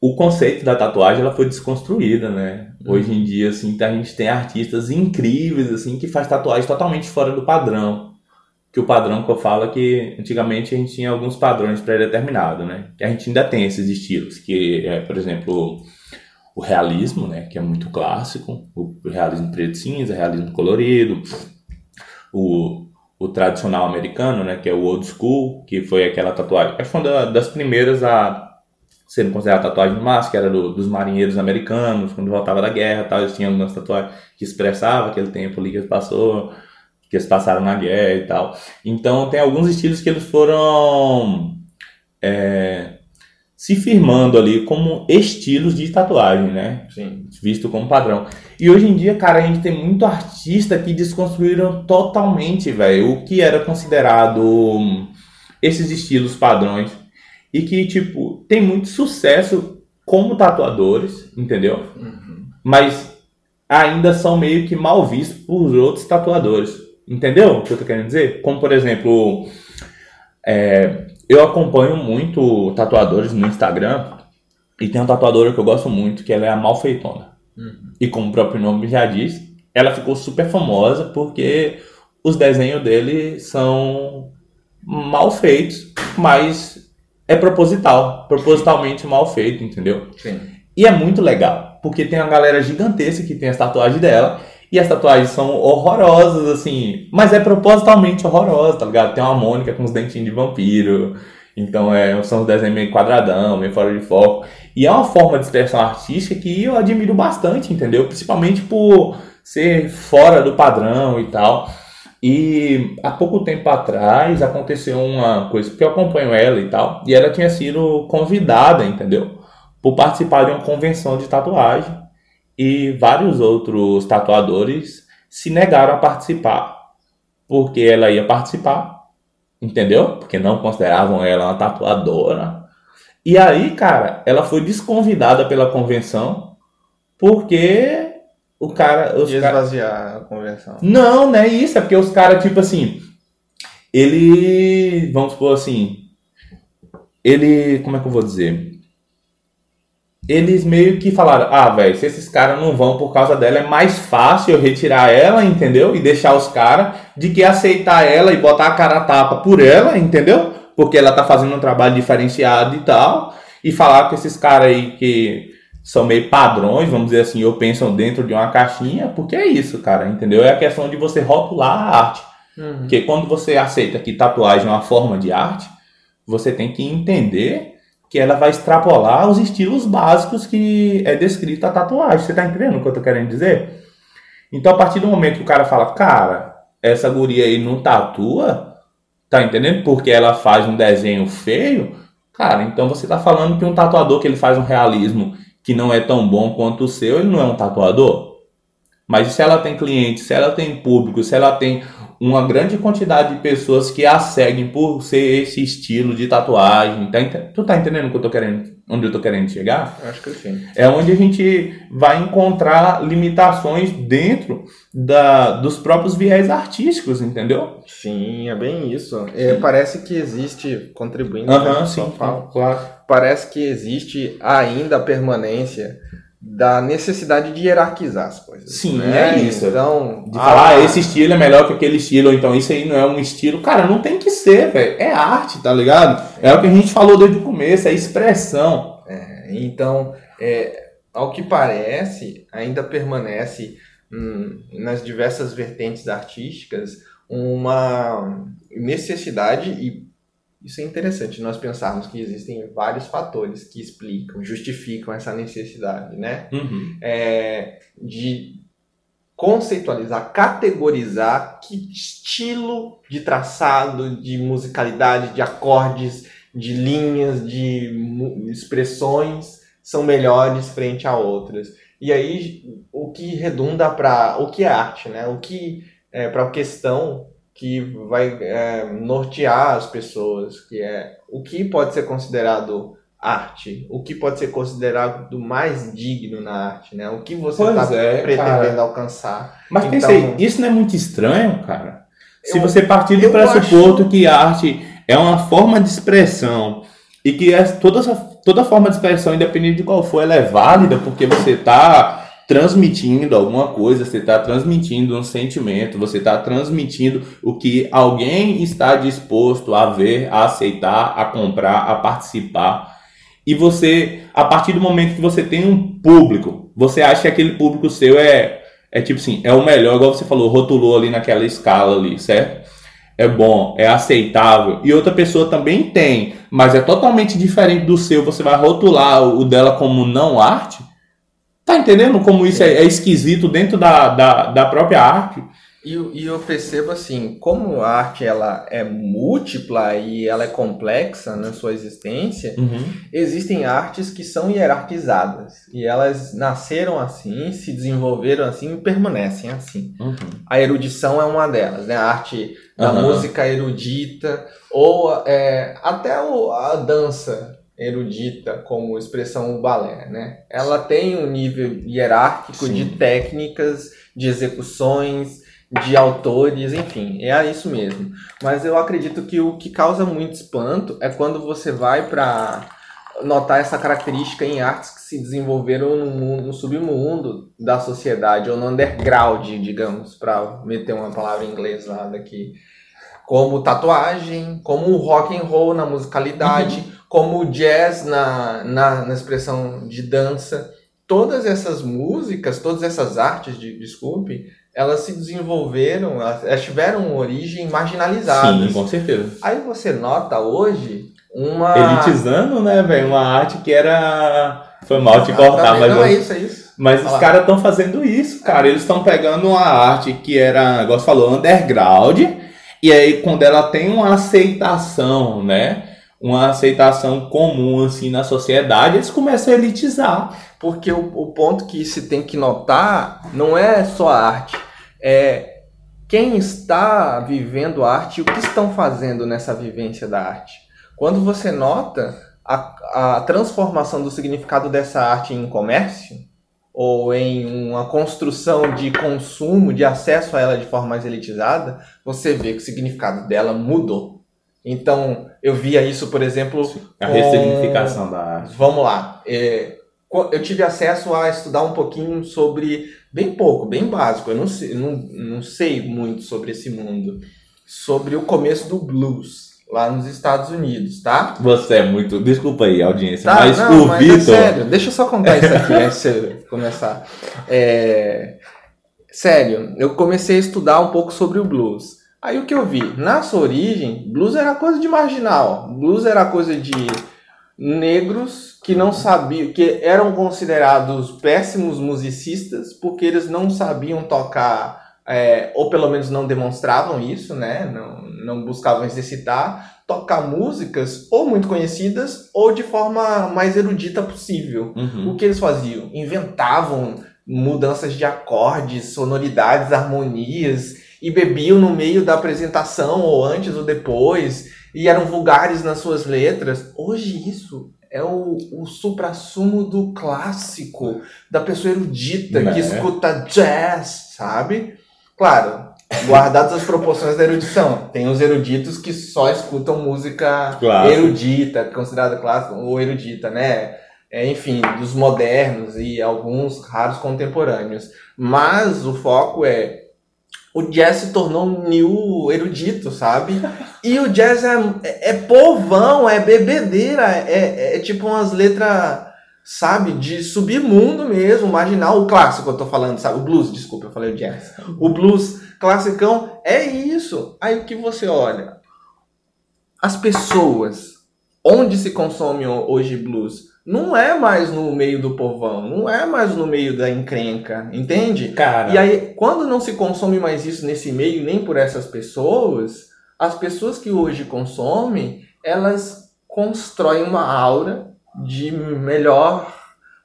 o conceito da tatuagem ela foi desconstruída, né? Uhum. Hoje em dia, assim, a gente tem artistas incríveis, assim, que faz tatuagem totalmente fora do padrão. Que o padrão que eu falo é que antigamente a gente tinha alguns padrões pré-determinados, né? Que a gente ainda tem esses estilos, que é, por exemplo, o realismo, né? Que é muito clássico, o realismo preto cinza, realismo colorido, o o tradicional americano, né, que é o old school, que foi aquela tatuagem, acho que foi uma das primeiras a sendo considerada tatuagem de era do, dos marinheiros americanos, quando voltava da guerra, tal, eles tinham algumas tatuagens que expressavam aquele tempo ali que passou, que eles passaram na guerra e tal. Então tem alguns estilos que eles foram é, se firmando ali como estilos de tatuagem, né? Sim. Visto como padrão. E hoje em dia, cara, a gente tem muito artista que desconstruíram totalmente, velho, o que era considerado hum, esses estilos padrões. E que, tipo, tem muito sucesso como tatuadores, entendeu? Uhum. Mas ainda são meio que mal vistos por outros tatuadores. Entendeu o que eu tô querendo dizer? Como, por exemplo, é, eu acompanho muito tatuadores no Instagram e tem uma tatuadora que eu gosto muito, que ela é a Malfeitona. Uhum. E como o próprio nome já diz, ela ficou super famosa porque os desenhos dele são mal feitos, mas é proposital, propositalmente mal feito, entendeu? Sim. E é muito legal, porque tem uma galera gigantesca que tem as tatuagens dela e as tatuagens são horrorosas, assim. Mas é propositalmente horrorosa, tá ligado? Tem uma Mônica com os dentinhos de vampiro. Então é, são os desenhos meio quadradão, meio fora de foco. E é uma forma de expressão artística que eu admiro bastante, entendeu? Principalmente por ser fora do padrão e tal. E há pouco tempo atrás aconteceu uma coisa, porque eu acompanho ela e tal, e ela tinha sido convidada, entendeu? Por participar de uma convenção de tatuagem e vários outros tatuadores se negaram a participar, porque ela ia participar, entendeu? Porque não consideravam ela uma tatuadora. E aí, cara, ela foi desconvidada pela convenção porque o cara. Os esvaziar cara... a convenção. Não, não é isso. É porque os caras, tipo assim. Ele. Vamos supor assim. Ele. Como é que eu vou dizer? Eles meio que falaram: ah, velho, se esses caras não vão por causa dela, é mais fácil eu retirar ela, entendeu? E deixar os caras de que aceitar ela e botar a cara a tapa por ela, entendeu? Porque ela tá fazendo um trabalho diferenciado e tal. E falar com esses caras aí que são meio padrões, vamos dizer assim, ou pensam dentro de uma caixinha, porque é isso, cara, entendeu? É a questão de você rotular a arte. Uhum. Porque quando você aceita que tatuagem é uma forma de arte, você tem que entender que ela vai extrapolar os estilos básicos que é descrito a tatuagem. Você tá entendendo o que eu tô querendo dizer? Então, a partir do momento que o cara fala, cara, essa guria aí não tatua, tá entendendo? Porque ela faz um desenho feio, cara, então você tá falando que um tatuador que ele faz um realismo que não é tão bom quanto o seu, ele não é um tatuador. Mas se ela tem clientes, se ela tem público, se ela tem uma grande quantidade de pessoas que a seguem por ser esse estilo de tatuagem. Tá, tu tá entendendo o que eu tô querendo, onde eu tô querendo chegar? Acho que sim. É onde a gente vai encontrar limitações dentro da, dos próprios viés artísticos, entendeu? Sim, é bem isso. É, parece que existe, contribuindo, uhum, sim, claro. Parece que existe ainda a permanência da necessidade de hierarquizar as coisas. Sim, né? é isso. Então, de ah, falar, ah, esse estilo é melhor que aquele estilo, ou então isso aí não é um estilo. Cara, não tem que ser, velho. É arte, tá ligado? É o que a gente falou desde o começo, é expressão. É, então, é, ao que parece, ainda permanece hum, nas diversas vertentes artísticas uma necessidade e isso é interessante, nós pensarmos que existem vários fatores que explicam, justificam essa necessidade, né? Uhum. É, de conceitualizar, categorizar que estilo de traçado, de musicalidade, de acordes, de linhas, de expressões são melhores frente a outras. E aí o que redunda para o que é arte, né? O que é, para a questão que vai é, nortear as pessoas, que é o que pode ser considerado arte, o que pode ser considerado mais digno na arte, né? O que você está é, pretendendo cara. alcançar. Mas então, pensei, isso não é muito estranho, cara? Se eu, você partir do pressuposto acho... que a arte é uma forma de expressão e que é toda, toda forma de expressão, independente de qual for, ela é válida porque você está transmitindo alguma coisa, você está transmitindo um sentimento, você está transmitindo o que alguém está disposto a ver, a aceitar, a comprar, a participar. E você, a partir do momento que você tem um público, você acha que aquele público seu é, é tipo assim, é o melhor, igual você falou, rotulou ali naquela escala ali, certo? É bom, é aceitável. E outra pessoa também tem, mas é totalmente diferente do seu. Você vai rotular o dela como não arte Tá entendendo como isso é, é esquisito dentro da, da, da própria arte? E, e, eu percebo assim, como a arte ela é múltipla e ela é complexa na sua existência, uhum. existem artes que são hierarquizadas e elas nasceram assim, se desenvolveram assim e permanecem assim. Uhum. A erudição é uma delas, né? A arte da uhum. música erudita ou é, até o, a dança erudita como expressão balé, né? Ela tem um nível hierárquico Sim. de técnicas, de execuções, de autores, enfim, é isso mesmo. Mas eu acredito que o que causa muito espanto é quando você vai para notar essa característica em artes que se desenvolveram no, mundo, no submundo da sociedade ou no underground, digamos, para meter uma palavra em inglês lá daqui, como tatuagem, como rock and roll na musicalidade. Uhum como o jazz na, na, na expressão de dança. Todas essas músicas, todas essas artes, de, desculpe, elas se desenvolveram, elas tiveram origem marginalizada. Sim, com certeza. Aí você nota hoje uma. Elitizando, né, velho? Uma arte que era. Foi mal te cortar, mas. Não, é isso, é isso. Mas os caras estão fazendo isso, cara. Eles estão pegando uma arte que era, igual você falou, underground. E aí, quando ela tem uma aceitação, né? Uma aceitação comum assim na sociedade, eles começam a elitizar. Porque o, o ponto que se tem que notar não é só a arte, é quem está vivendo a arte e o que estão fazendo nessa vivência da arte. Quando você nota a, a transformação do significado dessa arte em comércio, ou em uma construção de consumo, de acesso a ela de forma mais elitizada, você vê que o significado dela mudou. Então, eu via isso, por exemplo. A com... ressignificação da arte. Vamos lá. É, eu tive acesso a estudar um pouquinho sobre. Bem pouco, bem básico. Eu não sei, não, não sei muito sobre esse mundo. Sobre o começo do blues lá nos Estados Unidos, tá? Você é muito. Desculpa aí, audiência, tá, mas não, o mas é Vitor. É sério, deixa eu só contar isso aqui antes de começar. É... Sério, eu comecei a estudar um pouco sobre o blues. Aí o que eu vi? Na sua origem, blues era coisa de marginal. Blues era coisa de negros que não sabiam, que eram considerados péssimos musicistas porque eles não sabiam tocar é, ou pelo menos não demonstravam isso, né? Não, não buscavam exercitar, tocar músicas ou muito conhecidas ou de forma mais erudita possível. Uhum. O que eles faziam? Inventavam mudanças de acordes, sonoridades, harmonias e bebiam no meio da apresentação ou antes ou depois e eram vulgares nas suas letras. Hoje isso é o, o supra-sumo do clássico, da pessoa erudita que é. escuta jazz, sabe? Claro, guardadas as proporções da erudição. Tem os eruditos que só escutam música Clássico. erudita, considerada clássica ou erudita, né? É, enfim, dos modernos e alguns raros contemporâneos. Mas o foco é o jazz se tornou um new erudito, sabe? E o jazz é, é, povão, é bebedeira, é, é, é tipo umas letras sabe, de submundo mesmo, marginal, o clássico eu tô falando, sabe, o blues, desculpa, eu falei o jazz. O blues classicão é isso. Aí que você olha, as pessoas, onde se consome hoje blues, não é mais no meio do povão, não é mais no meio da encrenca, entende? Cara. E aí, quando não se consome mais isso nesse meio, nem por essas pessoas, as pessoas que hoje consomem, elas constroem uma aura de melhor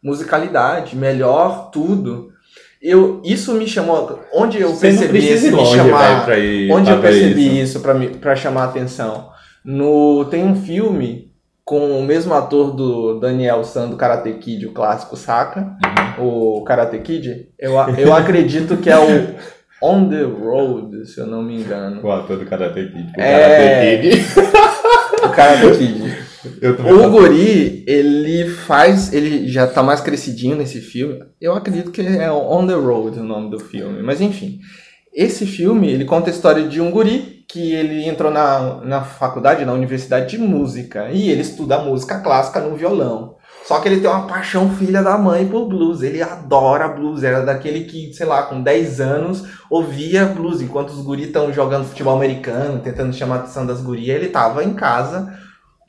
musicalidade, melhor tudo. Eu, isso me chamou. Onde eu Você percebi isso me chamar. Ir, onde eu percebi isso, isso para chamar a atenção? No, tem um filme com o mesmo ator do Daniel San do Karate Kid, o clássico, saca? Uhum. O Karate Kid. Eu, eu acredito que é o On the Road, se eu não me engano. O ator do Karate Kid. O é... Karate Kid. o Karate Kid o Guri, ele faz. Ele já tá mais crescidinho nesse filme. Eu acredito que é On the Road o nome do filme. Mas enfim. Esse filme, ele conta a história de um guri que ele entrou na, na faculdade, na universidade de música. E ele estuda música clássica no violão. Só que ele tem uma paixão filha da mãe por blues. Ele adora blues. Era daquele que, sei lá, com 10 anos ouvia blues. Enquanto os guris estão jogando futebol americano, tentando chamar a atenção das gurias, ele tava em casa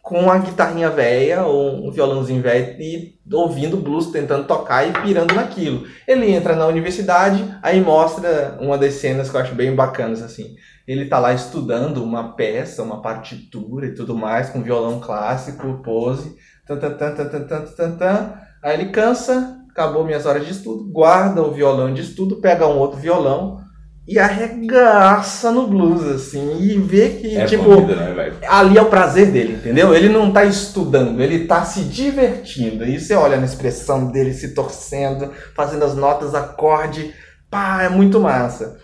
com uma guitarrinha velha ou um violãozinho velho e ouvindo blues, tentando tocar e pirando naquilo. Ele entra na universidade, aí mostra uma das cenas que eu acho bem bacanas assim. Ele tá lá estudando uma peça, uma partitura e tudo mais, com violão clássico, pose, tan, tan, tan, tan, tan, tan, tan, Aí ele cansa, acabou minhas horas de estudo, guarda o violão de estudo, pega um outro violão, e arregaça no blues, assim, e vê que, é tipo, né, ali é o prazer dele, entendeu? Ele não tá estudando, ele tá se divertindo. E você olha na expressão dele se torcendo, fazendo as notas, acorde, pá, é muito massa.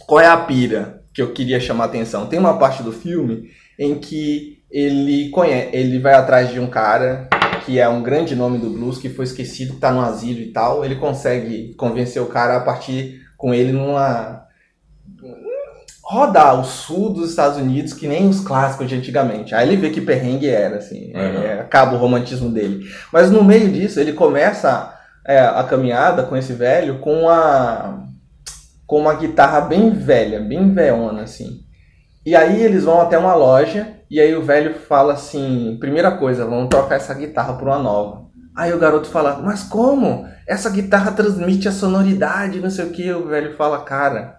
Qual é a pira que eu queria chamar a atenção? Tem uma parte do filme em que ele conhece, ele vai atrás de um cara que é um grande nome do blues, que foi esquecido, que tá no asilo e tal. Ele consegue convencer o cara a partir com ele numa rodar o sul dos Estados Unidos que nem os clássicos de antigamente. Aí ele vê que perrengue era, assim, uhum. é, acaba o romantismo dele. Mas no meio disso, ele começa é, a caminhada com esse velho com a com uma guitarra bem velha, bem veona, assim. E aí eles vão até uma loja e aí o velho fala assim, primeira coisa, vamos trocar essa guitarra por uma nova. Aí o garoto fala, mas como? Essa guitarra transmite a sonoridade, não sei o que. O velho fala, cara,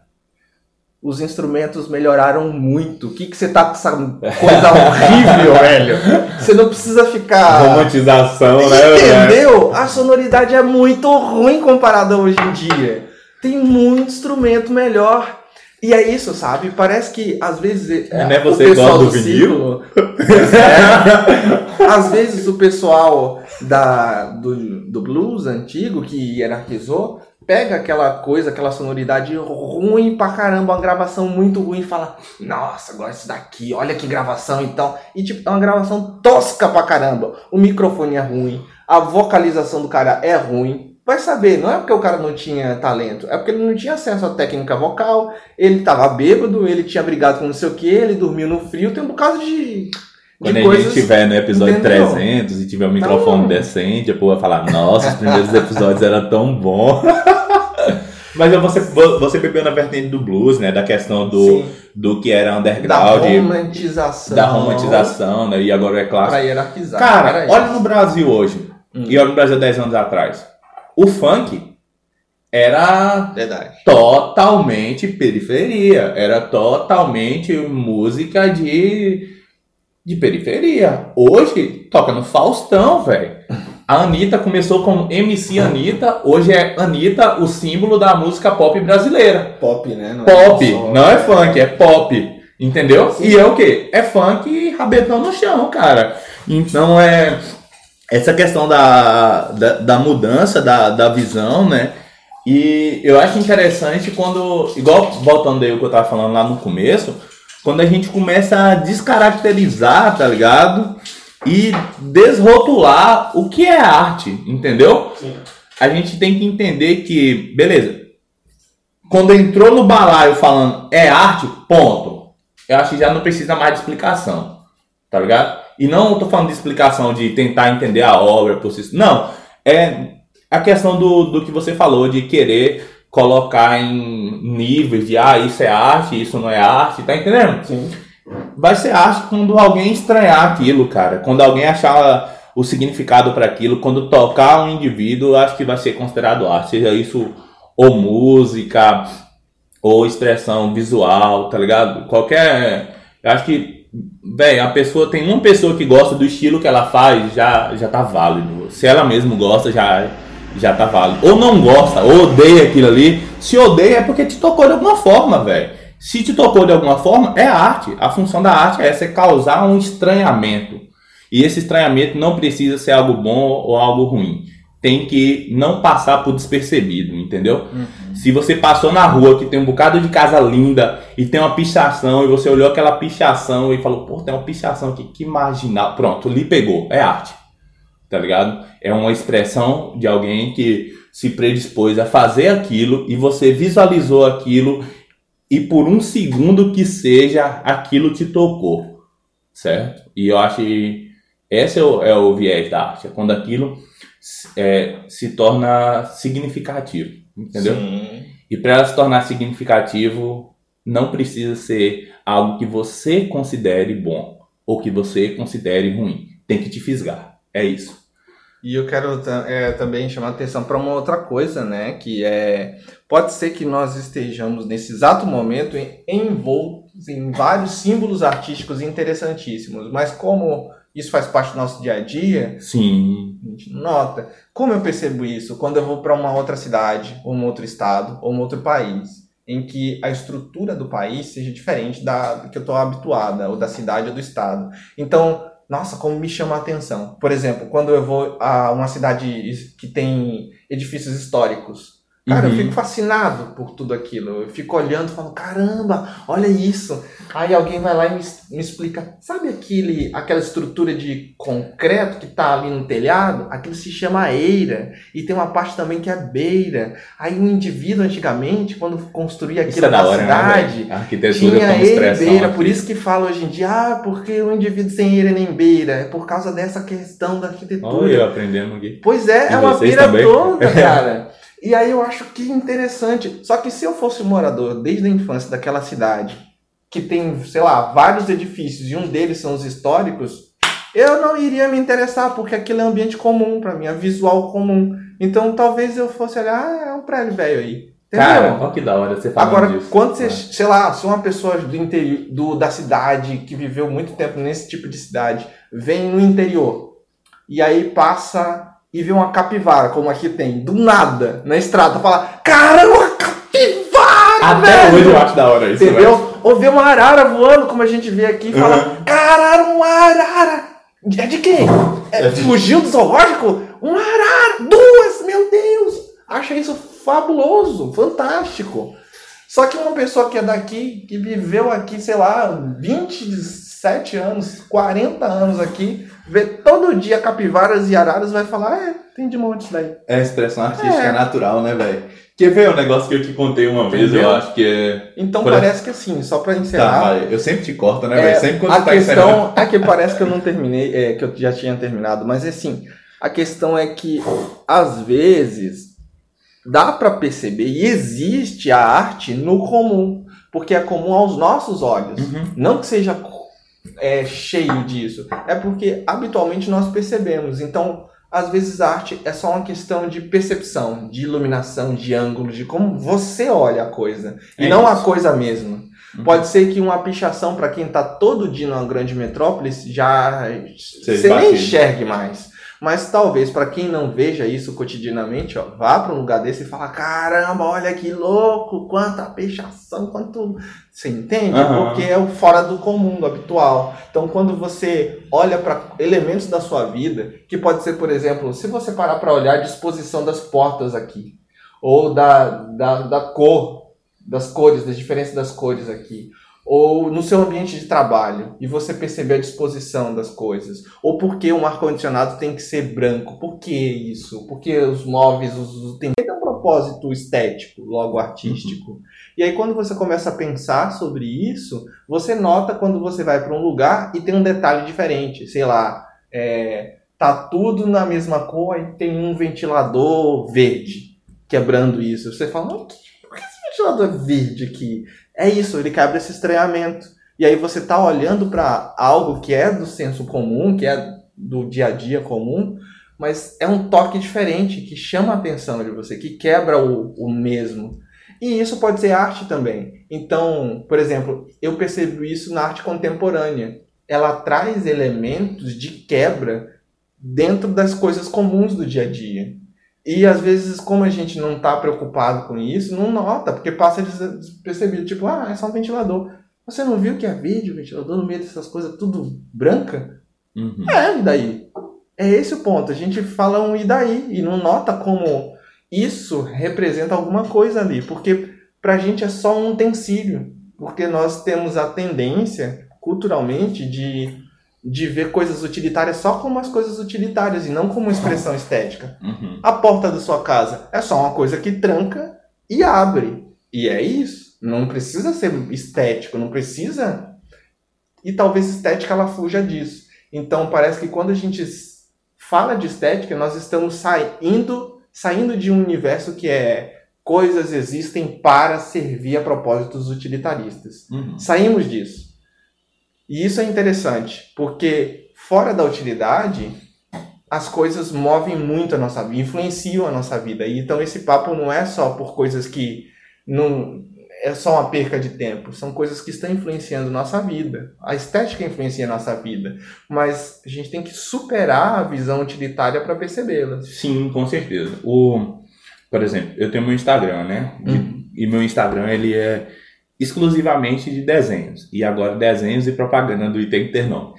os instrumentos melhoraram muito. O que, que você tá com essa coisa [laughs] horrível, velho? Você não precisa ficar. Romantização, né? Entendeu? A sonoridade é muito ruim comparada hoje em dia. Tem muito instrumento melhor. E é isso, sabe? Parece que às vezes. É, né? Você gosta do, do vinil? [laughs] é, às vezes o pessoal da, do, do blues antigo, que hierarquizou, pega aquela coisa, aquela sonoridade ruim pra caramba, uma gravação muito ruim e fala: Nossa, agora isso daqui, olha que gravação então. E tipo, é uma gravação tosca pra caramba. O microfone é ruim, a vocalização do cara é ruim. Vai saber, não é porque o cara não tinha talento, é porque ele não tinha acesso à técnica vocal, ele tava bêbado, ele tinha brigado com não sei o que, ele dormiu no frio, tem um bocado de. Quando a gente estiver no episódio entendeu? 300 e tiver um microfone não. decente, a povo vai falar: Nossa, os primeiros episódios eram tão bons. [laughs] Mas você, você bebeu na vertente do blues, né? Da questão do, do que era underground. Da romantização. Da romantização, né? E agora é clássico. Pra hierarquizar. Cara, olha no Brasil hoje. Hum. E olha no Brasil 10 anos atrás. O funk era Verdade. totalmente periferia. Era totalmente música de, de periferia. Hoje toca no Faustão, velho. A Anitta começou com MC Anitta, hoje é Anitta o símbolo da música pop brasileira. Pop, né? Não é pop, é não é funk, é pop. Entendeu? Sim. E é o quê? É funk e rabetão no chão, cara. Então é essa questão da, da, da, mudança da, da visão, né? E eu acho interessante quando, igual voltando aí o que eu tava falando lá no começo, quando a gente começa a descaracterizar, tá ligado? E desrotular o que é arte, entendeu? Sim. A gente tem que entender que, beleza, quando entrou no balaio falando é arte, ponto. Eu acho que já não precisa mais de explicação, tá ligado? E não estou falando de explicação de tentar entender a obra por si. Não, é a questão do, do que você falou de querer colocar em níveis de ah, isso é arte, isso não é arte, tá entendendo? Sim. Vai ser arte quando alguém estranhar aquilo, cara. Quando alguém achar o significado para aquilo, quando tocar um indivíduo, acho que vai ser considerado arte. Seja isso ou música, ou expressão visual, tá ligado? Qualquer. Eu acho que Véi, a pessoa tem uma pessoa que gosta do estilo que ela faz, já, já tá válido. Se ela mesmo gosta, já, já tá válido. Ou não gosta, ou odeia aquilo ali. Se odeia é porque te tocou de alguma forma, velho. Se te tocou de alguma forma, é arte. A função da arte é essa, é causar um estranhamento. E esse estranhamento não precisa ser algo bom ou algo ruim tem que não passar por despercebido, entendeu? Uhum. Se você passou na rua que tem um bocado de casa linda e tem uma pichação e você olhou aquela pichação e falou, pô, tem uma pichação aqui, que marginal. Pronto, lhe pegou, é arte. Tá ligado? É uma expressão de alguém que se predispôs a fazer aquilo e você visualizou aquilo e por um segundo que seja, aquilo te tocou. Certo? E eu acho que esse é o, é o viés da arte. É quando aquilo é, se torna significativo, entendeu? Sim. E para ela se tornar significativo, não precisa ser algo que você considere bom ou que você considere ruim. Tem que te fisgar. É isso. E eu quero é, também chamar a atenção para uma outra coisa, né? Que é. Pode ser que nós estejamos nesse exato momento envoltos em vários símbolos artísticos interessantíssimos, mas como isso faz parte do nosso dia a dia. Sim. A gente nota. Como eu percebo isso? Quando eu vou para uma outra cidade, ou um outro estado, ou um outro país, em que a estrutura do país seja diferente da que eu estou habituada, ou da cidade ou do estado. Então, nossa, como me chama a atenção. Por exemplo, quando eu vou a uma cidade que tem edifícios históricos, Cara, uhum. eu fico fascinado por tudo aquilo. Eu fico olhando e falo, caramba, olha isso. Aí alguém vai lá e me, me explica, sabe aquele, aquela estrutura de concreto que tá ali no telhado? Aquilo se chama eira. E tem uma parte também que é beira. Aí um indivíduo antigamente, quando construía aquilo é na hora, né, cidade, né, tinha eira e beira. Aqui. Por isso que fala hoje em dia, ah, porque o indivíduo sem eira nem beira. É por causa dessa questão da arquitetura. Olha eu aprendendo aqui. Pois é, e é uma beira também? toda, [laughs] cara. E aí eu acho que interessante. Só que se eu fosse morador desde a infância daquela cidade, que tem, sei lá, vários edifícios e um deles são os históricos, eu não iria me interessar, porque aquilo é um ambiente comum para mim, é visual comum. Então talvez eu fosse olhar, ah, é um prédio velho aí. Entendeu? Cara, olha que da hora você fala Agora, disso. quando você, é. sei lá, se uma pessoa do interior, do, da cidade, que viveu muito tempo nesse tipo de cidade, vem no interior, e aí passa e vê uma capivara, como aqui tem, do nada, na estrada, fala: Caramba, capivara! Até velho. hoje eu acho da hora isso, Entendeu? Velho. Ou ver uma arara voando, como a gente vê aqui, e fala, uhum. caralho, uma arara! É de quem? É, é de... Fugiu do zoológico? Uma arara! Duas! Meu Deus! Acha isso fabuloso, fantástico. Só que uma pessoa que é daqui, que viveu aqui, sei lá, 27 anos, 40 anos aqui, vê todo dia capivaras e araras, vai falar, é, tem de monte isso daí. É expressão artística é. natural, né, velho? Quer ver um negócio que eu te contei uma Entendeu? vez, eu acho que é. Então Por... parece que assim, só pra encerrar. Tá, eu sempre te corto, né, é, velho? Sempre quando a tá questão É que parece que eu não terminei, é, que eu já tinha terminado, mas assim, a questão é que, às vezes, dá para perceber e existe a arte no comum, porque é comum aos nossos olhos. Uhum. Não que seja é, cheio disso, é porque habitualmente nós percebemos. Então, às vezes a arte é só uma questão de percepção, de iluminação, de ângulo, de como você olha a coisa é e não isso. a coisa mesma. Uhum. Pode ser que uma pichação para quem está todo dia numa grande metrópole já você nem enxergue mais. Mas talvez para quem não veja isso cotidianamente, ó, vá para um lugar desse e fala: caramba, olha que louco, quanta pichação, quanto. Você entende? Uhum. Porque é o fora do comum, do habitual. Então, quando você olha para elementos da sua vida, que pode ser, por exemplo, se você parar para olhar a disposição das portas aqui, ou da, da, da cor, das cores, das diferenças das cores aqui, ou no seu ambiente de trabalho e você perceber a disposição das coisas, ou porque um ar-condicionado tem que ser branco, por que isso? Porque os móveis os, tem um propósito estético, logo artístico. Uhum. E aí quando você começa a pensar sobre isso, você nota quando você vai para um lugar e tem um detalhe diferente, sei lá, é, tá tudo na mesma cor e tem um ventilador verde quebrando isso. Você fala, por que esse ventilador é verde aqui? É isso, ele quebra esse estranhamento. E aí você está olhando para algo que é do senso comum, que é do dia a dia comum, mas é um toque diferente que chama a atenção de você, que quebra o, o mesmo. E isso pode ser arte também. Então, por exemplo, eu percebo isso na arte contemporânea. Ela traz elementos de quebra dentro das coisas comuns do dia a dia. E às vezes, como a gente não está preocupado com isso, não nota, porque passa despercebido. Tipo, ah, é só um ventilador. Você não viu que é vídeo, ventilador, no meio dessas coisas tudo branca? Uhum. É, e daí? É esse o ponto. A gente fala um e daí e não nota como isso representa alguma coisa ali. Porque pra gente é só um utensílio. Porque nós temos a tendência, culturalmente, de de ver coisas utilitárias só como as coisas utilitárias e não como expressão estética. Uhum. A porta da sua casa é só uma coisa que tranca e abre. E é isso. Não precisa ser estético, não precisa. E talvez estética ela fuja disso. Então parece que quando a gente fala de estética, nós estamos saindo, saindo de um universo que é coisas existem para servir a propósitos utilitaristas. Uhum. Saímos disso. E isso é interessante, porque fora da utilidade, as coisas movem muito a nossa vida, influenciam a nossa vida. E então esse papo não é só por coisas que não é só uma perca de tempo, são coisas que estão influenciando nossa vida. A estética influencia a nossa vida, mas a gente tem que superar a visão utilitária para percebê-la. Sim, com certeza. O, por exemplo, eu tenho meu Instagram, né? Uhum. E meu Instagram ele é exclusivamente de desenhos. E agora desenhos e propaganda do Item ter nome.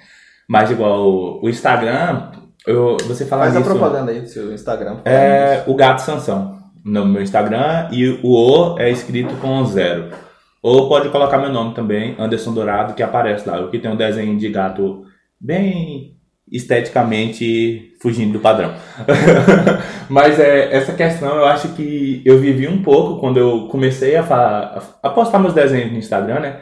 Mas igual o, Instagram, eu, você fala Faz a propaganda aí do seu Instagram. É o Gato Sansão no meu Instagram e o O é escrito com zero. Ou pode colocar meu nome também, Anderson Dourado, que aparece lá. O que tem um desenho de gato bem esteticamente fugindo do padrão. [laughs] Mas é, essa questão eu acho que eu vivi um pouco quando eu comecei a, a postar meus desenhos no Instagram, né?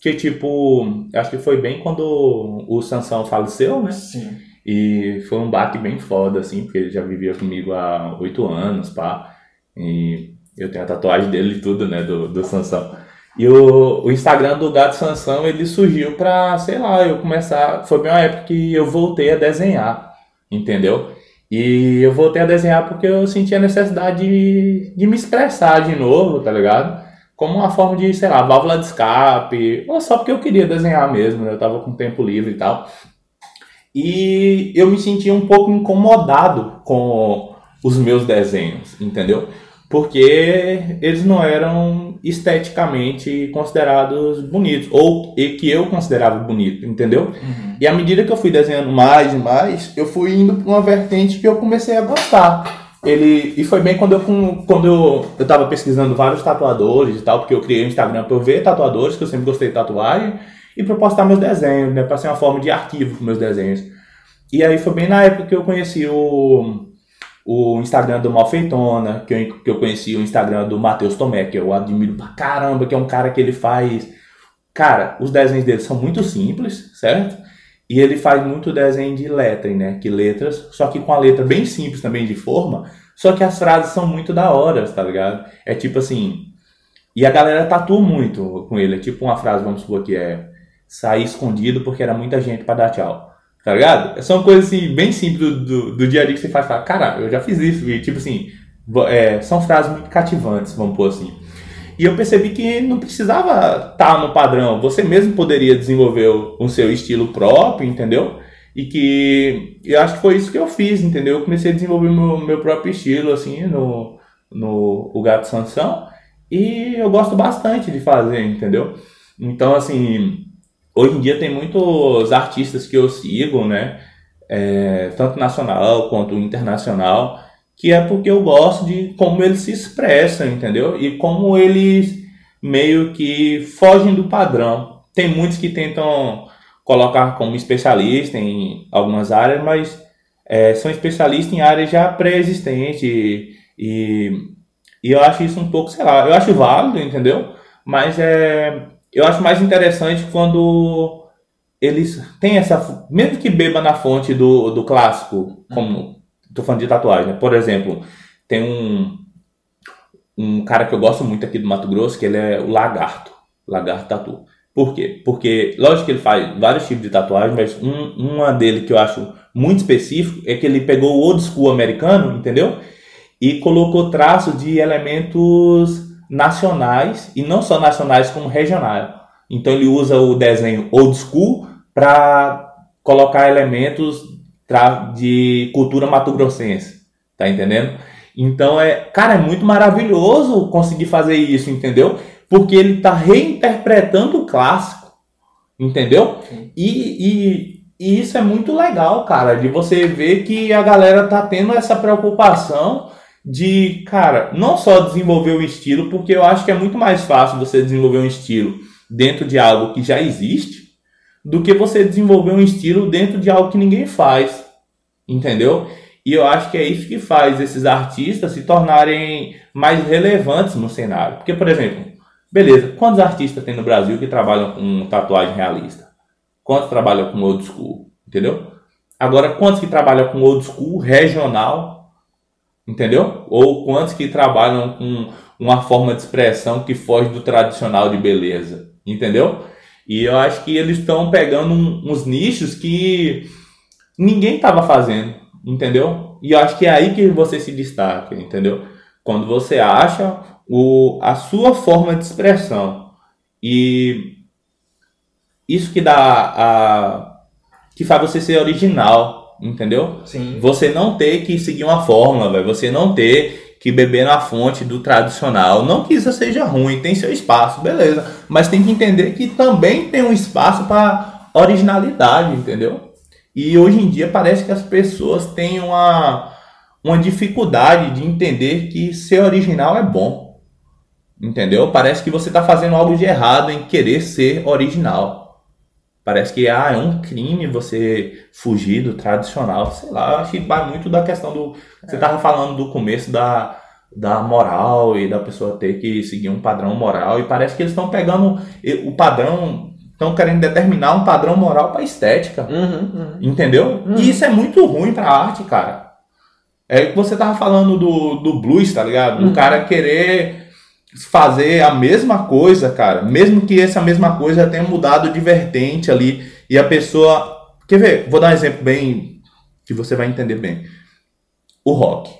Que tipo, acho que foi bem quando o Sansão faleceu, né? Sim. E foi um baque bem foda, assim, porque ele já vivia comigo há oito anos, pá. E eu tenho a tatuagem dele e tudo, né, do, do Sansão. E o, o Instagram do Gato Sansão, ele surgiu pra, sei lá, eu começar. Foi bem uma época que eu voltei a desenhar, entendeu? E eu voltei a desenhar porque eu senti a necessidade de, de me expressar de novo, tá ligado? Como uma forma de, sei lá, válvula de escape, ou só porque eu queria desenhar mesmo, né? Eu tava com tempo livre e tal. E eu me senti um pouco incomodado com os meus desenhos, entendeu? porque eles não eram esteticamente considerados bonitos, ou que eu considerava bonito, entendeu? Uhum. E à medida que eu fui desenhando mais e mais, eu fui indo para uma vertente que eu comecei a gostar. Ele, e foi bem quando eu, quando eu, eu tava pesquisando vários tatuadores e tal, porque eu criei um Instagram para eu ver tatuadores, que eu sempre gostei de tatuagem, e para postar meus desenhos, né, para ser uma forma de arquivo com meus desenhos. E aí foi bem na época que eu conheci o o Instagram do Malfeitona, que eu, que eu conheci o Instagram do Matheus Tomé, que eu admiro pra caramba, que é um cara que ele faz. Cara, os desenhos dele são muito simples, certo? E ele faz muito desenho de lettering, né? Que letras, só que com a letra bem simples também de forma, só que as frases são muito da hora, tá ligado? É tipo assim. E a galera tatua muito com ele. É tipo uma frase, vamos supor que é sair escondido porque era muita gente para dar tchau. Tá ligado? São coisas assim, bem simples do, do, dia a dia que você faz. Fala, cara, eu já fiz isso. E tipo assim, é, são frases muito cativantes, vamos pôr assim. E eu percebi que não precisava estar tá no padrão. Você mesmo poderia desenvolver o, o seu estilo próprio, entendeu? E que eu acho que foi isso que eu fiz, entendeu? Eu comecei a desenvolver meu, meu próprio estilo, assim, no, no O Gato Sansão. E eu gosto bastante de fazer, entendeu? Então, assim, hoje em dia tem muitos artistas que eu sigo, né? É, tanto nacional quanto internacional, que é porque eu gosto de como eles se expressam, entendeu? E como eles meio que fogem do padrão. Tem muitos que tentam colocar como especialista em algumas áreas, mas é, são especialistas em áreas já pré-existentes e, e, e eu acho isso um pouco, sei lá, eu acho válido, entendeu? Mas é, eu acho mais interessante quando eles têm essa. Mesmo que beba na fonte do, do clássico, como. Tô falando de tatuagem, né? Por exemplo, tem um. Um cara que eu gosto muito aqui do Mato Grosso, que ele é o Lagarto. Lagarto Tatu. Por quê? Porque, lógico que ele faz vários tipos de tatuagem, mas um, uma dele que eu acho muito específico é que ele pegou o old school americano, entendeu? E colocou traços de elementos nacionais e não só nacionais como regionais. Então ele usa o desenho old school para colocar elementos de cultura mato-grossense, tá entendendo? Então é, cara, é muito maravilhoso conseguir fazer isso, entendeu? Porque ele está reinterpretando o clássico, entendeu? E, e, e, isso é muito legal, cara, de você ver que a galera tá tendo essa preocupação de, cara, não só desenvolver o estilo, porque eu acho que é muito mais fácil você desenvolver um estilo dentro de algo que já existe, do que você desenvolver um estilo dentro de algo que ninguém faz. Entendeu? E eu acho que é isso que faz esses artistas se tornarem mais relevantes no cenário. Porque, por exemplo, beleza, quantos artistas tem no Brasil que trabalham com tatuagem realista? Quantos trabalham com old school? Entendeu? Agora, quantos que trabalham com old school regional entendeu? Ou quantos que trabalham com uma forma de expressão que foge do tradicional de beleza, entendeu? E eu acho que eles estão pegando um, uns nichos que ninguém estava fazendo, entendeu? E eu acho que é aí que você se destaca, entendeu? Quando você acha o, a sua forma de expressão. E isso que dá a que faz você ser original, entendeu? Sim. Você não ter que seguir uma fórmula, véio. você não ter que beber na fonte do tradicional. Não que isso seja ruim, tem seu espaço, beleza. Mas tem que entender que também tem um espaço para originalidade, entendeu? E hoje em dia parece que as pessoas têm uma, uma dificuldade de entender que ser original é bom. Entendeu? Parece que você está fazendo algo de errado em querer ser original. Parece que ah, é um crime você fugir do tradicional. Sei lá, acho que vai muito da questão do. Você estava é. falando do começo da, da moral e da pessoa ter que seguir um padrão moral. E parece que eles estão pegando o padrão. Estão querendo determinar um padrão moral para estética. Uhum, uhum. Entendeu? Uhum. E isso é muito ruim para a arte, cara. É que você tava falando do, do blues, tá ligado? O uhum. cara querer fazer a mesma coisa, cara, mesmo que essa mesma coisa tenha mudado de vertente ali e a pessoa. Quer ver? Vou dar um exemplo bem que você vai entender bem. O rock.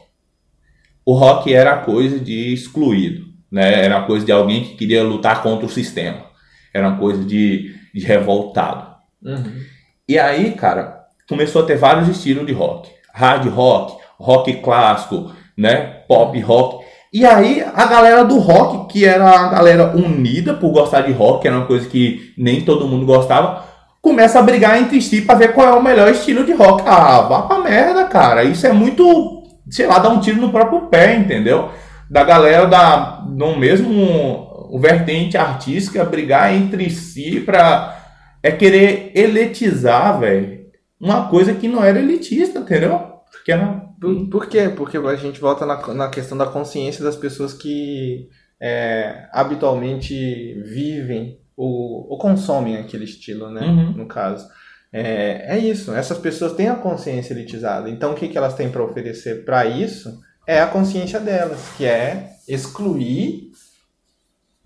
O rock era a coisa de excluído, né? Era a coisa de alguém que queria lutar contra o sistema. Era uma coisa de, de revoltado. Uhum. E aí, cara, começou a ter vários estilos de rock. Hard rock, rock clássico, né? Pop rock E aí a galera do rock, que era a galera unida por gostar de rock, que era uma coisa que nem todo mundo gostava, começa a brigar entre si para ver qual é o melhor estilo de rock. Ah, vá pra merda, cara. Isso é muito, sei lá, dar um tiro no próprio pé, entendeu? Da galera da no mesmo vertente artística brigar entre si pra é querer elitizar, velho, uma coisa que não era elitista, entendeu? Que era por, por quê? Porque a gente volta na, na questão da consciência das pessoas que é, habitualmente vivem ou, ou, consomem aquele estilo, né? Uhum. No caso. É, é isso, essas pessoas têm a consciência elitizada. Então, o que, que elas têm para oferecer para isso é a consciência delas, que é excluir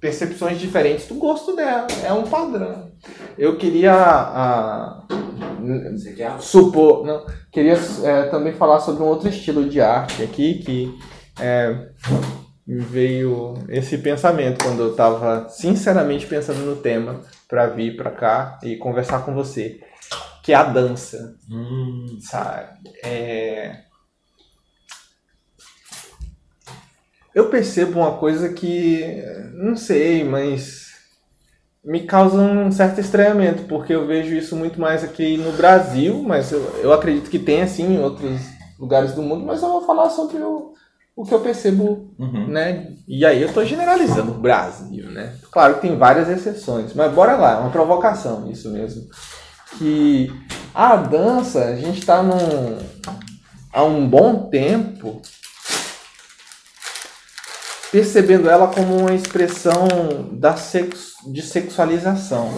percepções diferentes do gosto dela. É um padrão. Eu queria a, supor, não, queria é, também falar sobre um outro estilo de arte aqui que é, veio esse pensamento quando eu estava sinceramente pensando no tema para vir para cá e conversar com você, que é a dança, hum. sabe? É... Eu percebo uma coisa que não sei, mas me causa um certo estranhamento, porque eu vejo isso muito mais aqui no Brasil, mas eu, eu acredito que tem assim em outros lugares do mundo, mas eu vou falar sobre o, o que eu percebo, uhum. né? E aí eu estou generalizando o Brasil, né? Claro que tem várias exceções, mas bora lá, é uma provocação isso mesmo. Que a dança, a gente está num há um bom tempo percebendo ela como uma expressão da sex, de sexualização.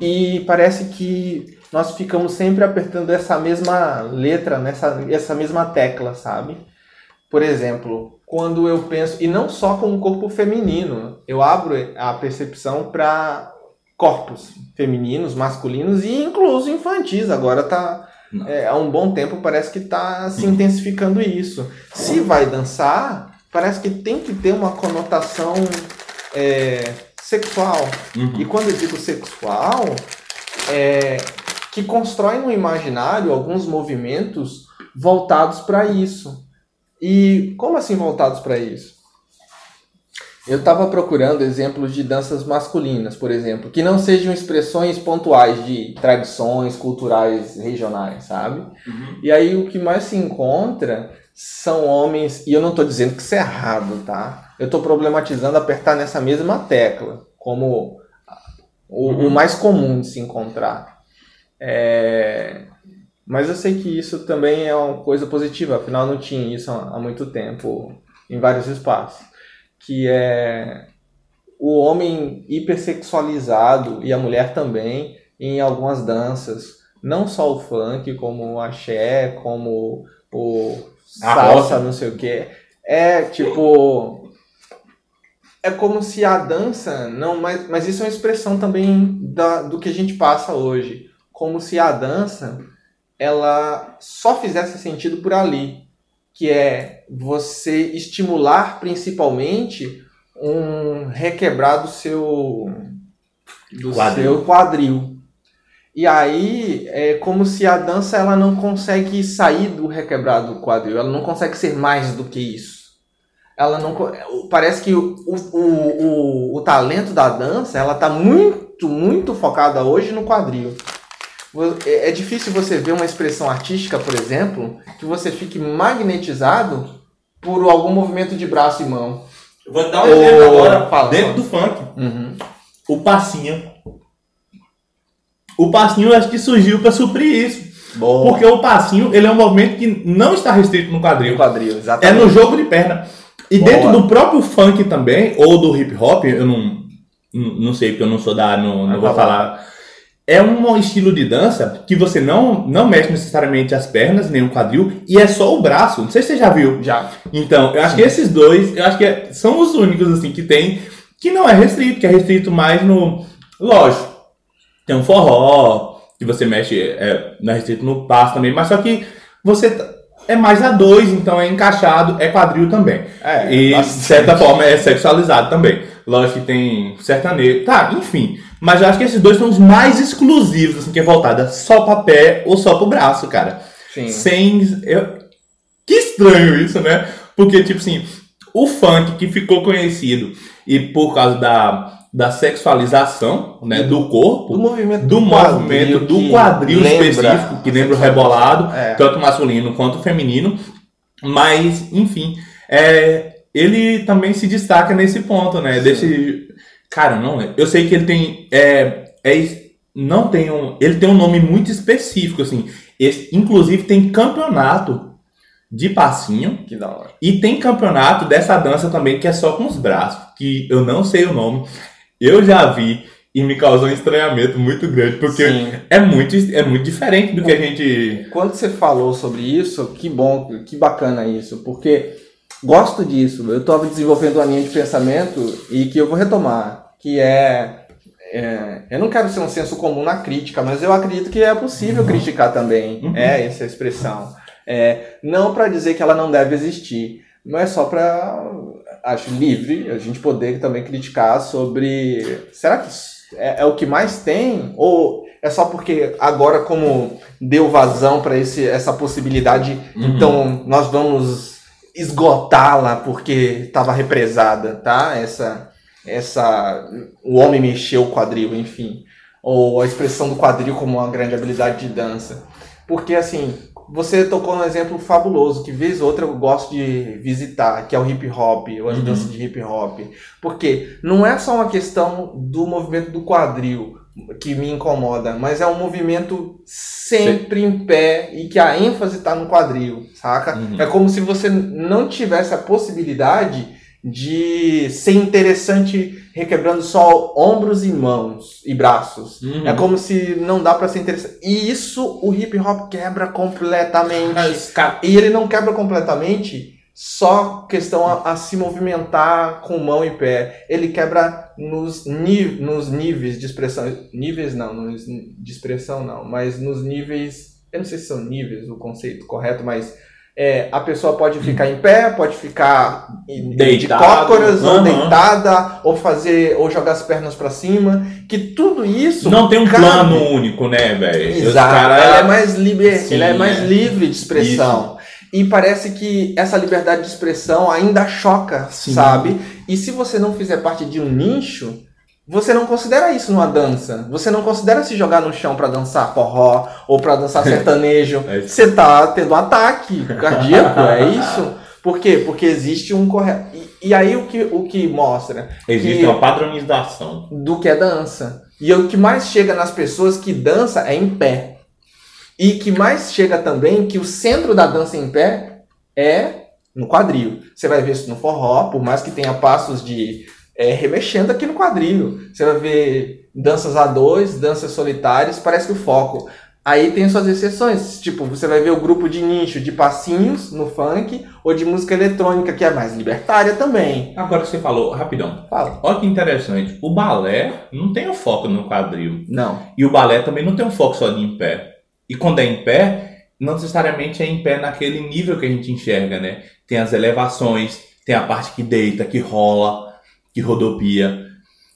E parece que nós ficamos sempre apertando essa mesma letra, nessa essa mesma tecla, sabe? Por exemplo, quando eu penso, e não só com o corpo feminino, eu abro a percepção para corpos femininos, masculinos e incluso infantis. Agora tá é, há um bom tempo parece que está se intensificando isso. Se vai dançar, parece que tem que ter uma conotação é, sexual. Uhum. E quando eu digo sexual, é que constrói no imaginário alguns movimentos voltados para isso. E como assim voltados para isso? Eu estava procurando exemplos de danças masculinas, por exemplo, que não sejam expressões pontuais de tradições culturais regionais, sabe? Uhum. E aí o que mais se encontra são homens, e eu não estou dizendo que isso é errado, tá? Eu estou problematizando apertar nessa mesma tecla, como o, o mais comum de se encontrar. É... Mas eu sei que isso também é uma coisa positiva, afinal não tinha isso há muito tempo em vários espaços. Que é o homem hipersexualizado e a mulher também em algumas danças. Não só o funk, como o axé, como o salsa, não sei o que. É tipo. É como se a dança. Não, mas, mas isso é uma expressão também da, do que a gente passa hoje. Como se a dança ela só fizesse sentido por ali. Que é você estimular principalmente um requebrar do seu, do quadril. seu quadril. E aí é como se a dança ela não consegue sair do requebrado do quadril, ela não consegue ser mais do que isso. Ela não parece que o, o, o, o talento da dança ela está muito muito focada hoje no quadril. É, é difícil você ver uma expressão artística, por exemplo, que você fique magnetizado por algum movimento de braço e mão. vou dar um exemplo agora, fala, dentro fala. do funk. Uhum. O passinho o passinho acho que surgiu para suprir isso. Bom. Porque o passinho, ele é um movimento que não está restrito no quadril. No quadril, exatamente. É no jogo de perna. E Boa. dentro do próprio funk também, ou do hip hop, eu não, não sei porque eu não sou da, não, não vou falar. É um estilo de dança que você não, não mexe necessariamente as pernas, nem o quadril, e é só o braço. Não sei se você já viu. Já. Então, eu acho Sim. que esses dois, eu acho que é, são os únicos assim que tem, que não é restrito, que é restrito mais no. Lógico, tem um forró, que você mexe é, na restrito no passo também, mas só que você é mais a dois, então é encaixado, é quadril também. É, e de certa forma é sexualizado também. Lógico que tem sertanejo, tá, enfim. Mas eu acho que esses dois são os mais exclusivos, assim, que é voltada só pra pé ou só pro braço, cara. Sim. Sem. Eu... Que estranho isso, né? Porque, tipo assim, O funk que ficou conhecido e por causa da, da sexualização né, do corpo, do movimento do, do movimento do quadril específico, que lembra o rebolado, é. tanto masculino quanto feminino. Mas, enfim, é, ele também se destaca nesse ponto, né? Sim. Desse. Cara, não, eu sei que ele tem. É, é, não tem um. Ele tem um nome muito específico, assim. Esse, inclusive tem campeonato de passinho. Que da hora. E tem campeonato dessa dança também que é só com os braços, que eu não sei o nome. Eu já vi e me causou um estranhamento muito grande, porque é muito, é muito diferente do que a gente. Quando você falou sobre isso, que bom, que bacana isso, porque gosto disso. Eu estou desenvolvendo uma linha de pensamento e que eu vou retomar, que é é, eu não quero ser um senso comum na crítica, mas eu acredito que é possível uhum. criticar também. Uhum. É essa expressão. É, não para dizer que ela não deve existir, mas só para acho livre a gente poder também criticar sobre será que é, é, o que mais tem ou é só porque agora como deu vazão para esse essa possibilidade, uhum. então nós vamos esgotá-la porque estava represada, tá? Essa essa o homem mexeu o quadril, enfim, ou a expressão do quadril como uma grande habilidade de dança. Porque assim, você tocou um exemplo fabuloso que vez ou outra eu gosto de visitar, que é o hip hop, ou as uhum. danças de hip hop. Porque não é só uma questão do movimento do quadril que me incomoda, mas é um movimento sempre Sim. em pé e que a ênfase está no quadril, saca? Uhum. É como se você não tivesse a possibilidade de ser interessante requebrando só ombros e mãos e braços. Uhum. É como se não dá para ser interessante. E isso o hip hop quebra completamente. Mas, e ele não quebra completamente só questão a, a, se movimentar com mão e pé. Ele quebra nos, nos níveis de expressão. Níveis não, nos, de expressão não, mas nos níveis. Eu não sei se são níveis o conceito correto, mas é, a pessoa pode ficar em pé, pode ficar Deitado, de cócoras, uhum. ou deitada, ou fazer, ou jogar as pernas para cima, que tudo isso não tem um cabe. plano único, né, velho? Exato. Cara... Ela é mais livre, Sim, ela é mais é. livre de expressão. Isso. E parece que essa liberdade de expressão ainda choca, Sim. sabe? E se você não fizer parte de um nicho, você não considera isso numa dança. Você não considera se jogar no chão para dançar forró ou para dançar [laughs] sertanejo. é você tá tendo um ataque cardíaco, é [laughs] isso? Por quê? Porque existe um correto. E, e, aí o que, o que mostra? Existe uma padronização. Do que é dança. E o que mais chega nas pessoas que dança é em pé. E que mais chega também que o centro da dança em pé é no quadril. Você vai ver isso no forró, por mais que tenha passos de é, remexendo aqui no quadril. Você vai ver danças a dois, danças solitárias, parece que o foco. Aí tem suas exceções, tipo, você vai ver o grupo de nicho de passinhos no funk ou de música eletrônica, que é mais libertária também. Agora você falou, rapidão. Fala. Olha que interessante. O balé não tem o foco no quadril. Não. E o balé também não tem um foco só de em pé. E quando é em pé, não necessariamente é em pé naquele nível que a gente enxerga, né? Tem as elevações, tem a parte que deita, que rola que rodopia.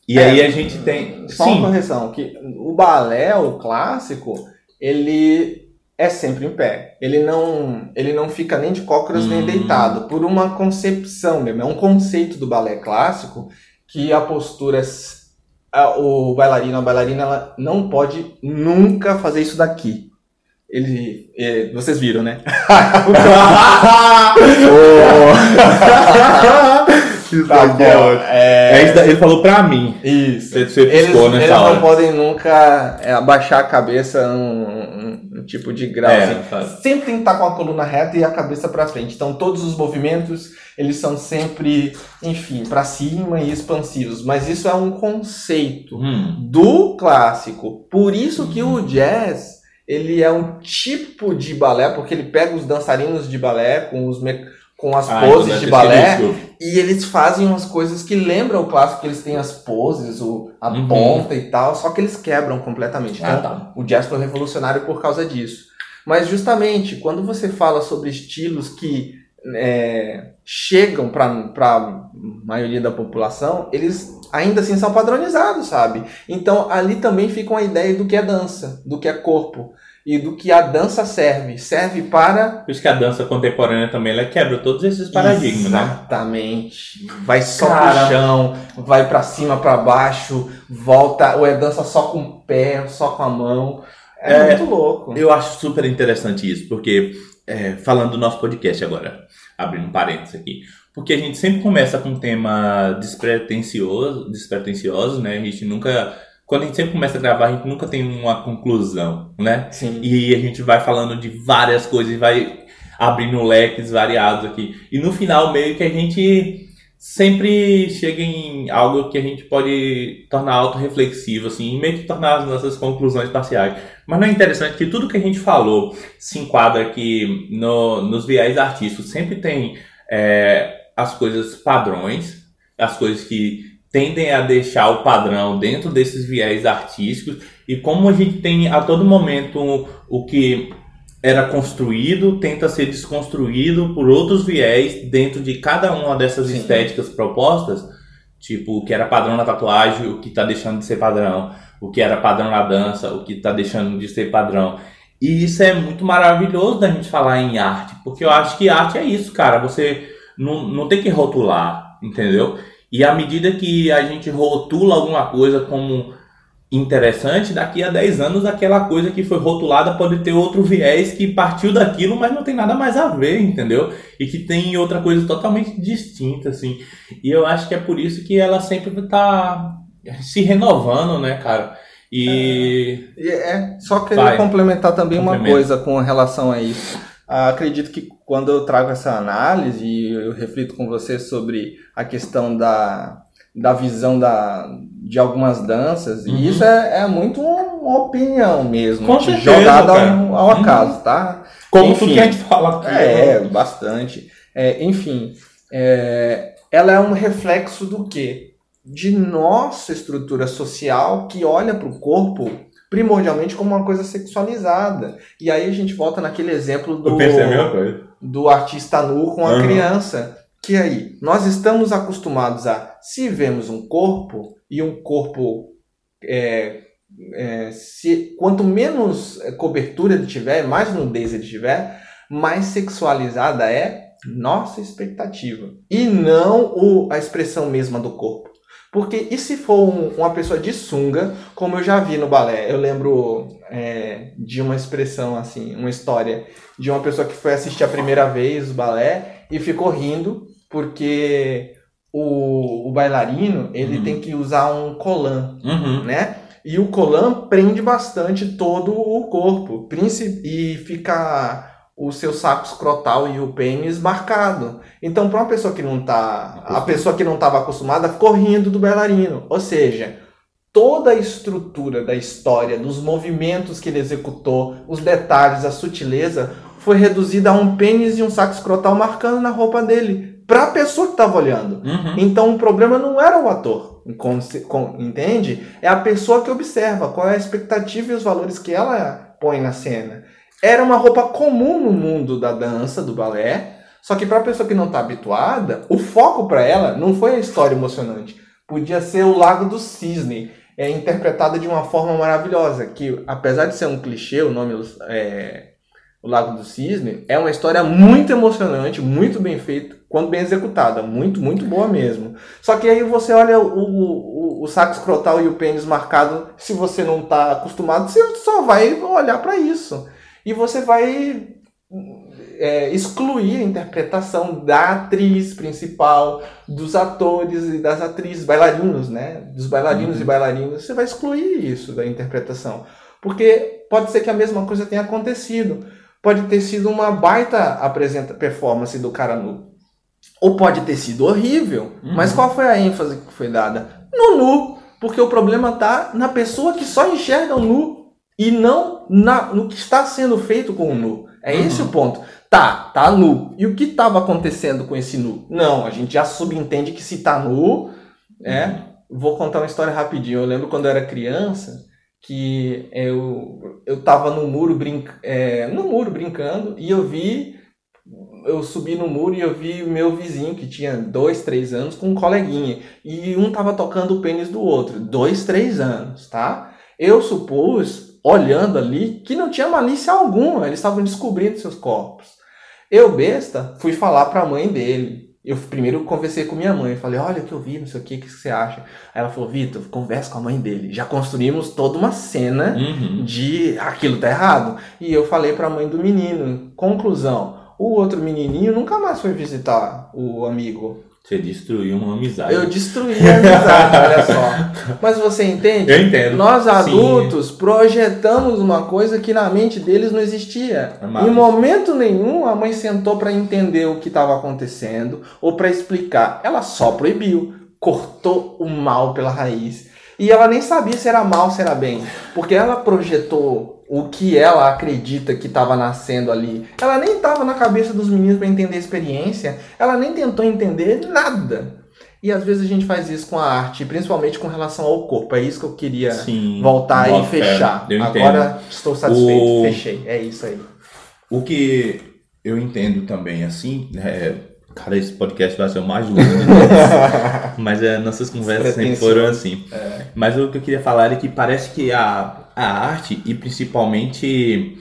E é, aí a gente tem. Só Sim. uma correção, que o balé, o clássico, ele é sempre em pé. Ele não, ele não fica nem de cócoras hum. nem deitado, por uma concepção mesmo. É um conceito do balé clássico que a postura. o bailarino, a bailarina, ela não pode nunca fazer isso daqui. Ele. É, vocês viram, né? [laughs] [laughs] [laughs] tá bom. É... é ele falou pra mim. Isso. Você, você eles, eles não podem nunca é, abaixar a cabeça num tipo de grau. É, assim. Sempre tem que estar com a coluna reta e a cabeça para frente. Então todos os movimentos eles são sempre, enfim, para cima e expansivos. Mas isso é um conceito hum. do clássico. Por isso que o jazz ele é um tipo de balé, porque ele pega os dançarinos de balé com os me com as ah, poses então de balé e eles fazem umas coisas que lembram o clássico, que eles têm as poses, o, a uhum. ponta e tal, só que eles quebram completamente. Ah, então, ah, tá. o jazz foi revolucionário por causa disso. Mas justamente quando você fala sobre estilos que é, chegam para a maioria da população, eles ainda assim são padronizados, sabe? Então ali também fica uma ideia do que é dança, do que é corpo. E do que a dança serve. Serve para. Por isso que a dança contemporânea também ela quebra todos esses paradigmas, Exatamente. né? Exatamente. Vai só Cara... pro chão, vai para cima, para baixo, volta, ou é dança só com o pé, só com a mão. É, é muito louco. Eu acho super interessante isso, porque é, falando do nosso podcast agora, abrindo um parênteses aqui. Porque a gente sempre começa com um tema despretensioso, despretensioso, né? A gente nunca quando a gente sempre começa a gravar, a gente nunca tem uma conclusão, né? Sim. E a gente vai falando de várias coisas e vai abrindo leques variados aqui. E no final, meio que a gente sempre chega em algo que a gente pode tornar autorreflexivo, assim, e meio que tornar as nossas conclusões parciais. Mas não é interessante que tudo que a gente falou se enquadra aqui no, nos viés artísticos. Sempre tem é, as coisas padrões, as coisas que tendem a deixar o padrão dentro desses viés artísticos e como a gente tem a todo momento o que era construído tenta ser desconstruído por outros viés dentro de cada uma dessas Sim. estéticas propostas, tipo o que era padrão na tatuagem, o que está deixando de ser padrão, o que era padrão na dança, o que está deixando de ser padrão. E isso é muito maravilhoso da gente falar em arte, porque eu acho que arte é isso, cara. Você não, não tem que rotular, entendeu? E à medida que a gente rotula alguma coisa como interessante, daqui a 10 anos aquela coisa que foi rotulada pode ter outro viés que partiu daquilo, mas não tem nada mais a ver, entendeu? E que tem outra coisa totalmente distinta, assim. E eu acho que é por isso que ela sempre está se renovando, né, cara? E. É, é só queria Vai. complementar também uma coisa com relação a isso. Ah, acredito que quando eu trago essa análise e eu reflito com você sobre a questão da, da visão da, de algumas danças, uhum. e isso é, é muito uma opinião mesmo, com certeza, jogada ao, ao, acaso, uhum. tá? Como enfim, tudo que a gente fala aqui. É, né? bastante. É, enfim, é, ela é um reflexo do quê? De nossa estrutura social que olha para o corpo primordialmente como uma coisa sexualizada. E aí a gente volta naquele exemplo do, do artista nu com a uhum. criança. Que aí, nós estamos acostumados a, se vemos um corpo, e um corpo, é, é, se, quanto menos cobertura ele tiver, mais nudez ele tiver, mais sexualizada é nossa expectativa. E não o, a expressão mesma do corpo. Porque e se for um, uma pessoa de sunga, como eu já vi no balé? Eu lembro é, de uma expressão assim, uma história de uma pessoa que foi assistir a primeira vez o balé e ficou rindo porque o, o bailarino ele uhum. tem que usar um colan, uhum. né? E o colan prende bastante todo o corpo e fica o seu saco escrotal e o pênis marcado. Então, para uma pessoa que não tá, a pessoa que não estava acostumada ficou rindo do bailarino. Ou seja, toda a estrutura da história, dos movimentos que ele executou, os detalhes, a sutileza, foi reduzida a um pênis e um saco escrotal marcando na roupa dele, para a pessoa que estava olhando. Uhum. Então, o problema não era o ator, entende? É a pessoa que observa qual é a expectativa e os valores que ela põe na cena. Era uma roupa comum no mundo da dança, do balé, só que para a pessoa que não está habituada, o foco para ela não foi a história emocionante. Podia ser o Lago do Cisne, é interpretada de uma forma maravilhosa, que apesar de ser um clichê, o nome é, o Lago do Cisne, é uma história muito emocionante, muito bem feita, quando bem executada, muito, muito boa mesmo. Só que aí você olha o, o, o saco escrotal e o pênis marcado, se você não está acostumado, você só vai olhar para isso e você vai é, excluir a interpretação da atriz principal, dos atores e das atrizes, bailarinos, né? Dos bailarinos uhum. e bailarinas. Você vai excluir isso da interpretação. Porque pode ser que a mesma coisa tenha acontecido. Pode ter sido uma baita apresenta performance do cara nu. Ou pode ter sido horrível. Uhum. Mas qual foi a ênfase que foi dada? No nu. Porque o problema está na pessoa que só enxerga o nu e não na, no que está sendo feito com o nu. É uhum. esse o ponto. Tá, tá nu. E o que estava acontecendo com esse nu? Não, a gente já subentende que se tá nu, é. Uhum. Vou contar uma história rapidinho. Eu lembro quando eu era criança que eu eu tava no muro brinc, é, no muro brincando e eu vi eu subi no muro e eu vi o meu vizinho que tinha dois, três anos com um coleguinha e um tava tocando o pênis do outro, dois, três anos, tá? Eu supus olhando ali que não tinha malícia alguma, eles estavam descobrindo seus corpos. Eu, besta, fui falar para a mãe dele. Eu primeiro conversei com minha mãe, falei, olha o que eu vi, não sei o que, o que você acha? Aí ela falou, Vitor, conversa com a mãe dele. Já construímos toda uma cena uhum. de aquilo tá errado. E eu falei para a mãe do menino, conclusão, o outro menininho nunca mais foi visitar o amigo. Você destruiu uma amizade. Eu destruí a amizade, olha só. Mas você entende? Eu entendo. Nós adultos Sim. projetamos uma coisa que na mente deles não existia. É em momento nenhum a mãe sentou para entender o que estava acontecendo ou para explicar. Ela só proibiu, cortou o mal pela raiz. E ela nem sabia se era mal, se era bem, porque ela projetou o que ela acredita que estava nascendo ali. Ela nem estava na cabeça dos meninos para entender a experiência, ela nem tentou entender nada. E às vezes a gente faz isso com a arte, principalmente com relação ao corpo. É isso que eu queria Sim, voltar e fechar. Agora estou satisfeito, o... fechei. É isso aí. O que eu entendo também, assim, é, Cara, esse podcast vai ser o mais longo. [laughs] Mas é, nossas conversas sempre foram assim. É. Mas o que eu queria falar é que parece que a, a arte, e principalmente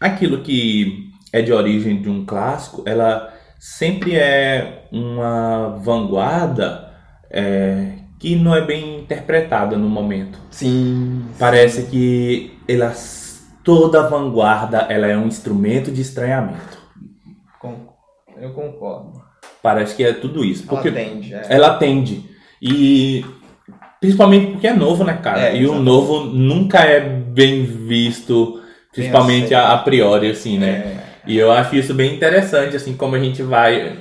aquilo que é de origem de um clássico, ela sempre é uma vanguarda é, que não é bem interpretada no momento. Sim. Parece que ela, toda vanguarda ela é um instrumento de estranhamento. Eu concordo. Parece que é tudo isso. Porque ela tende. É. Ela tende. E principalmente porque é novo, né, cara? É, e o novo nunca é bem visto, principalmente a, a, priori, assim, né? É. E eu acho isso bem interessante, assim, como a gente vai,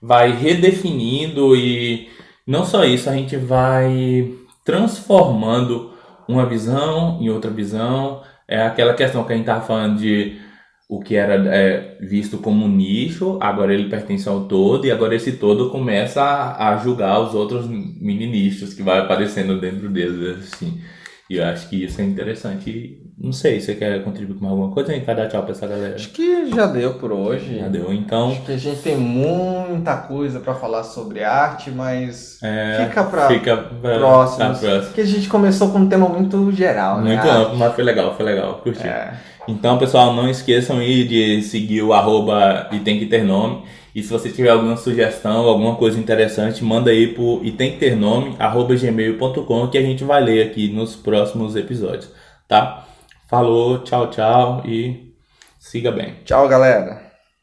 vai redefinindo e não só isso, a gente vai transformando uma visão em outra visão. É aquela questão que a gente tava falando de o que era é, visto como um nicho, agora ele pertence ao todo, e agora esse todo começa a, a julgar os outros mini nichos que vai aparecendo dentro deles, assim. E eu acho que isso é interessante. Não sei, você quer contribuir com alguma coisa? Gente vai dar tchau pra essa galera. Acho que já deu por hoje. Já deu, então. Acho que a gente tem muita coisa para falar sobre arte, mas é, fica para fica pra, próximos. Pra Que a gente começou com um tema muito geral, né? Muito amplo, mas foi legal, foi legal, curti. É. Então, pessoal, não esqueçam aí de seguir o arroba e tem que ter nome. E se você tiver alguma sugestão, alguma coisa interessante, manda aí pro e tem que ter nome, arroba gmail.com que a gente vai ler aqui nos próximos episódios, tá? Falou, tchau, tchau e siga bem. Tchau, galera.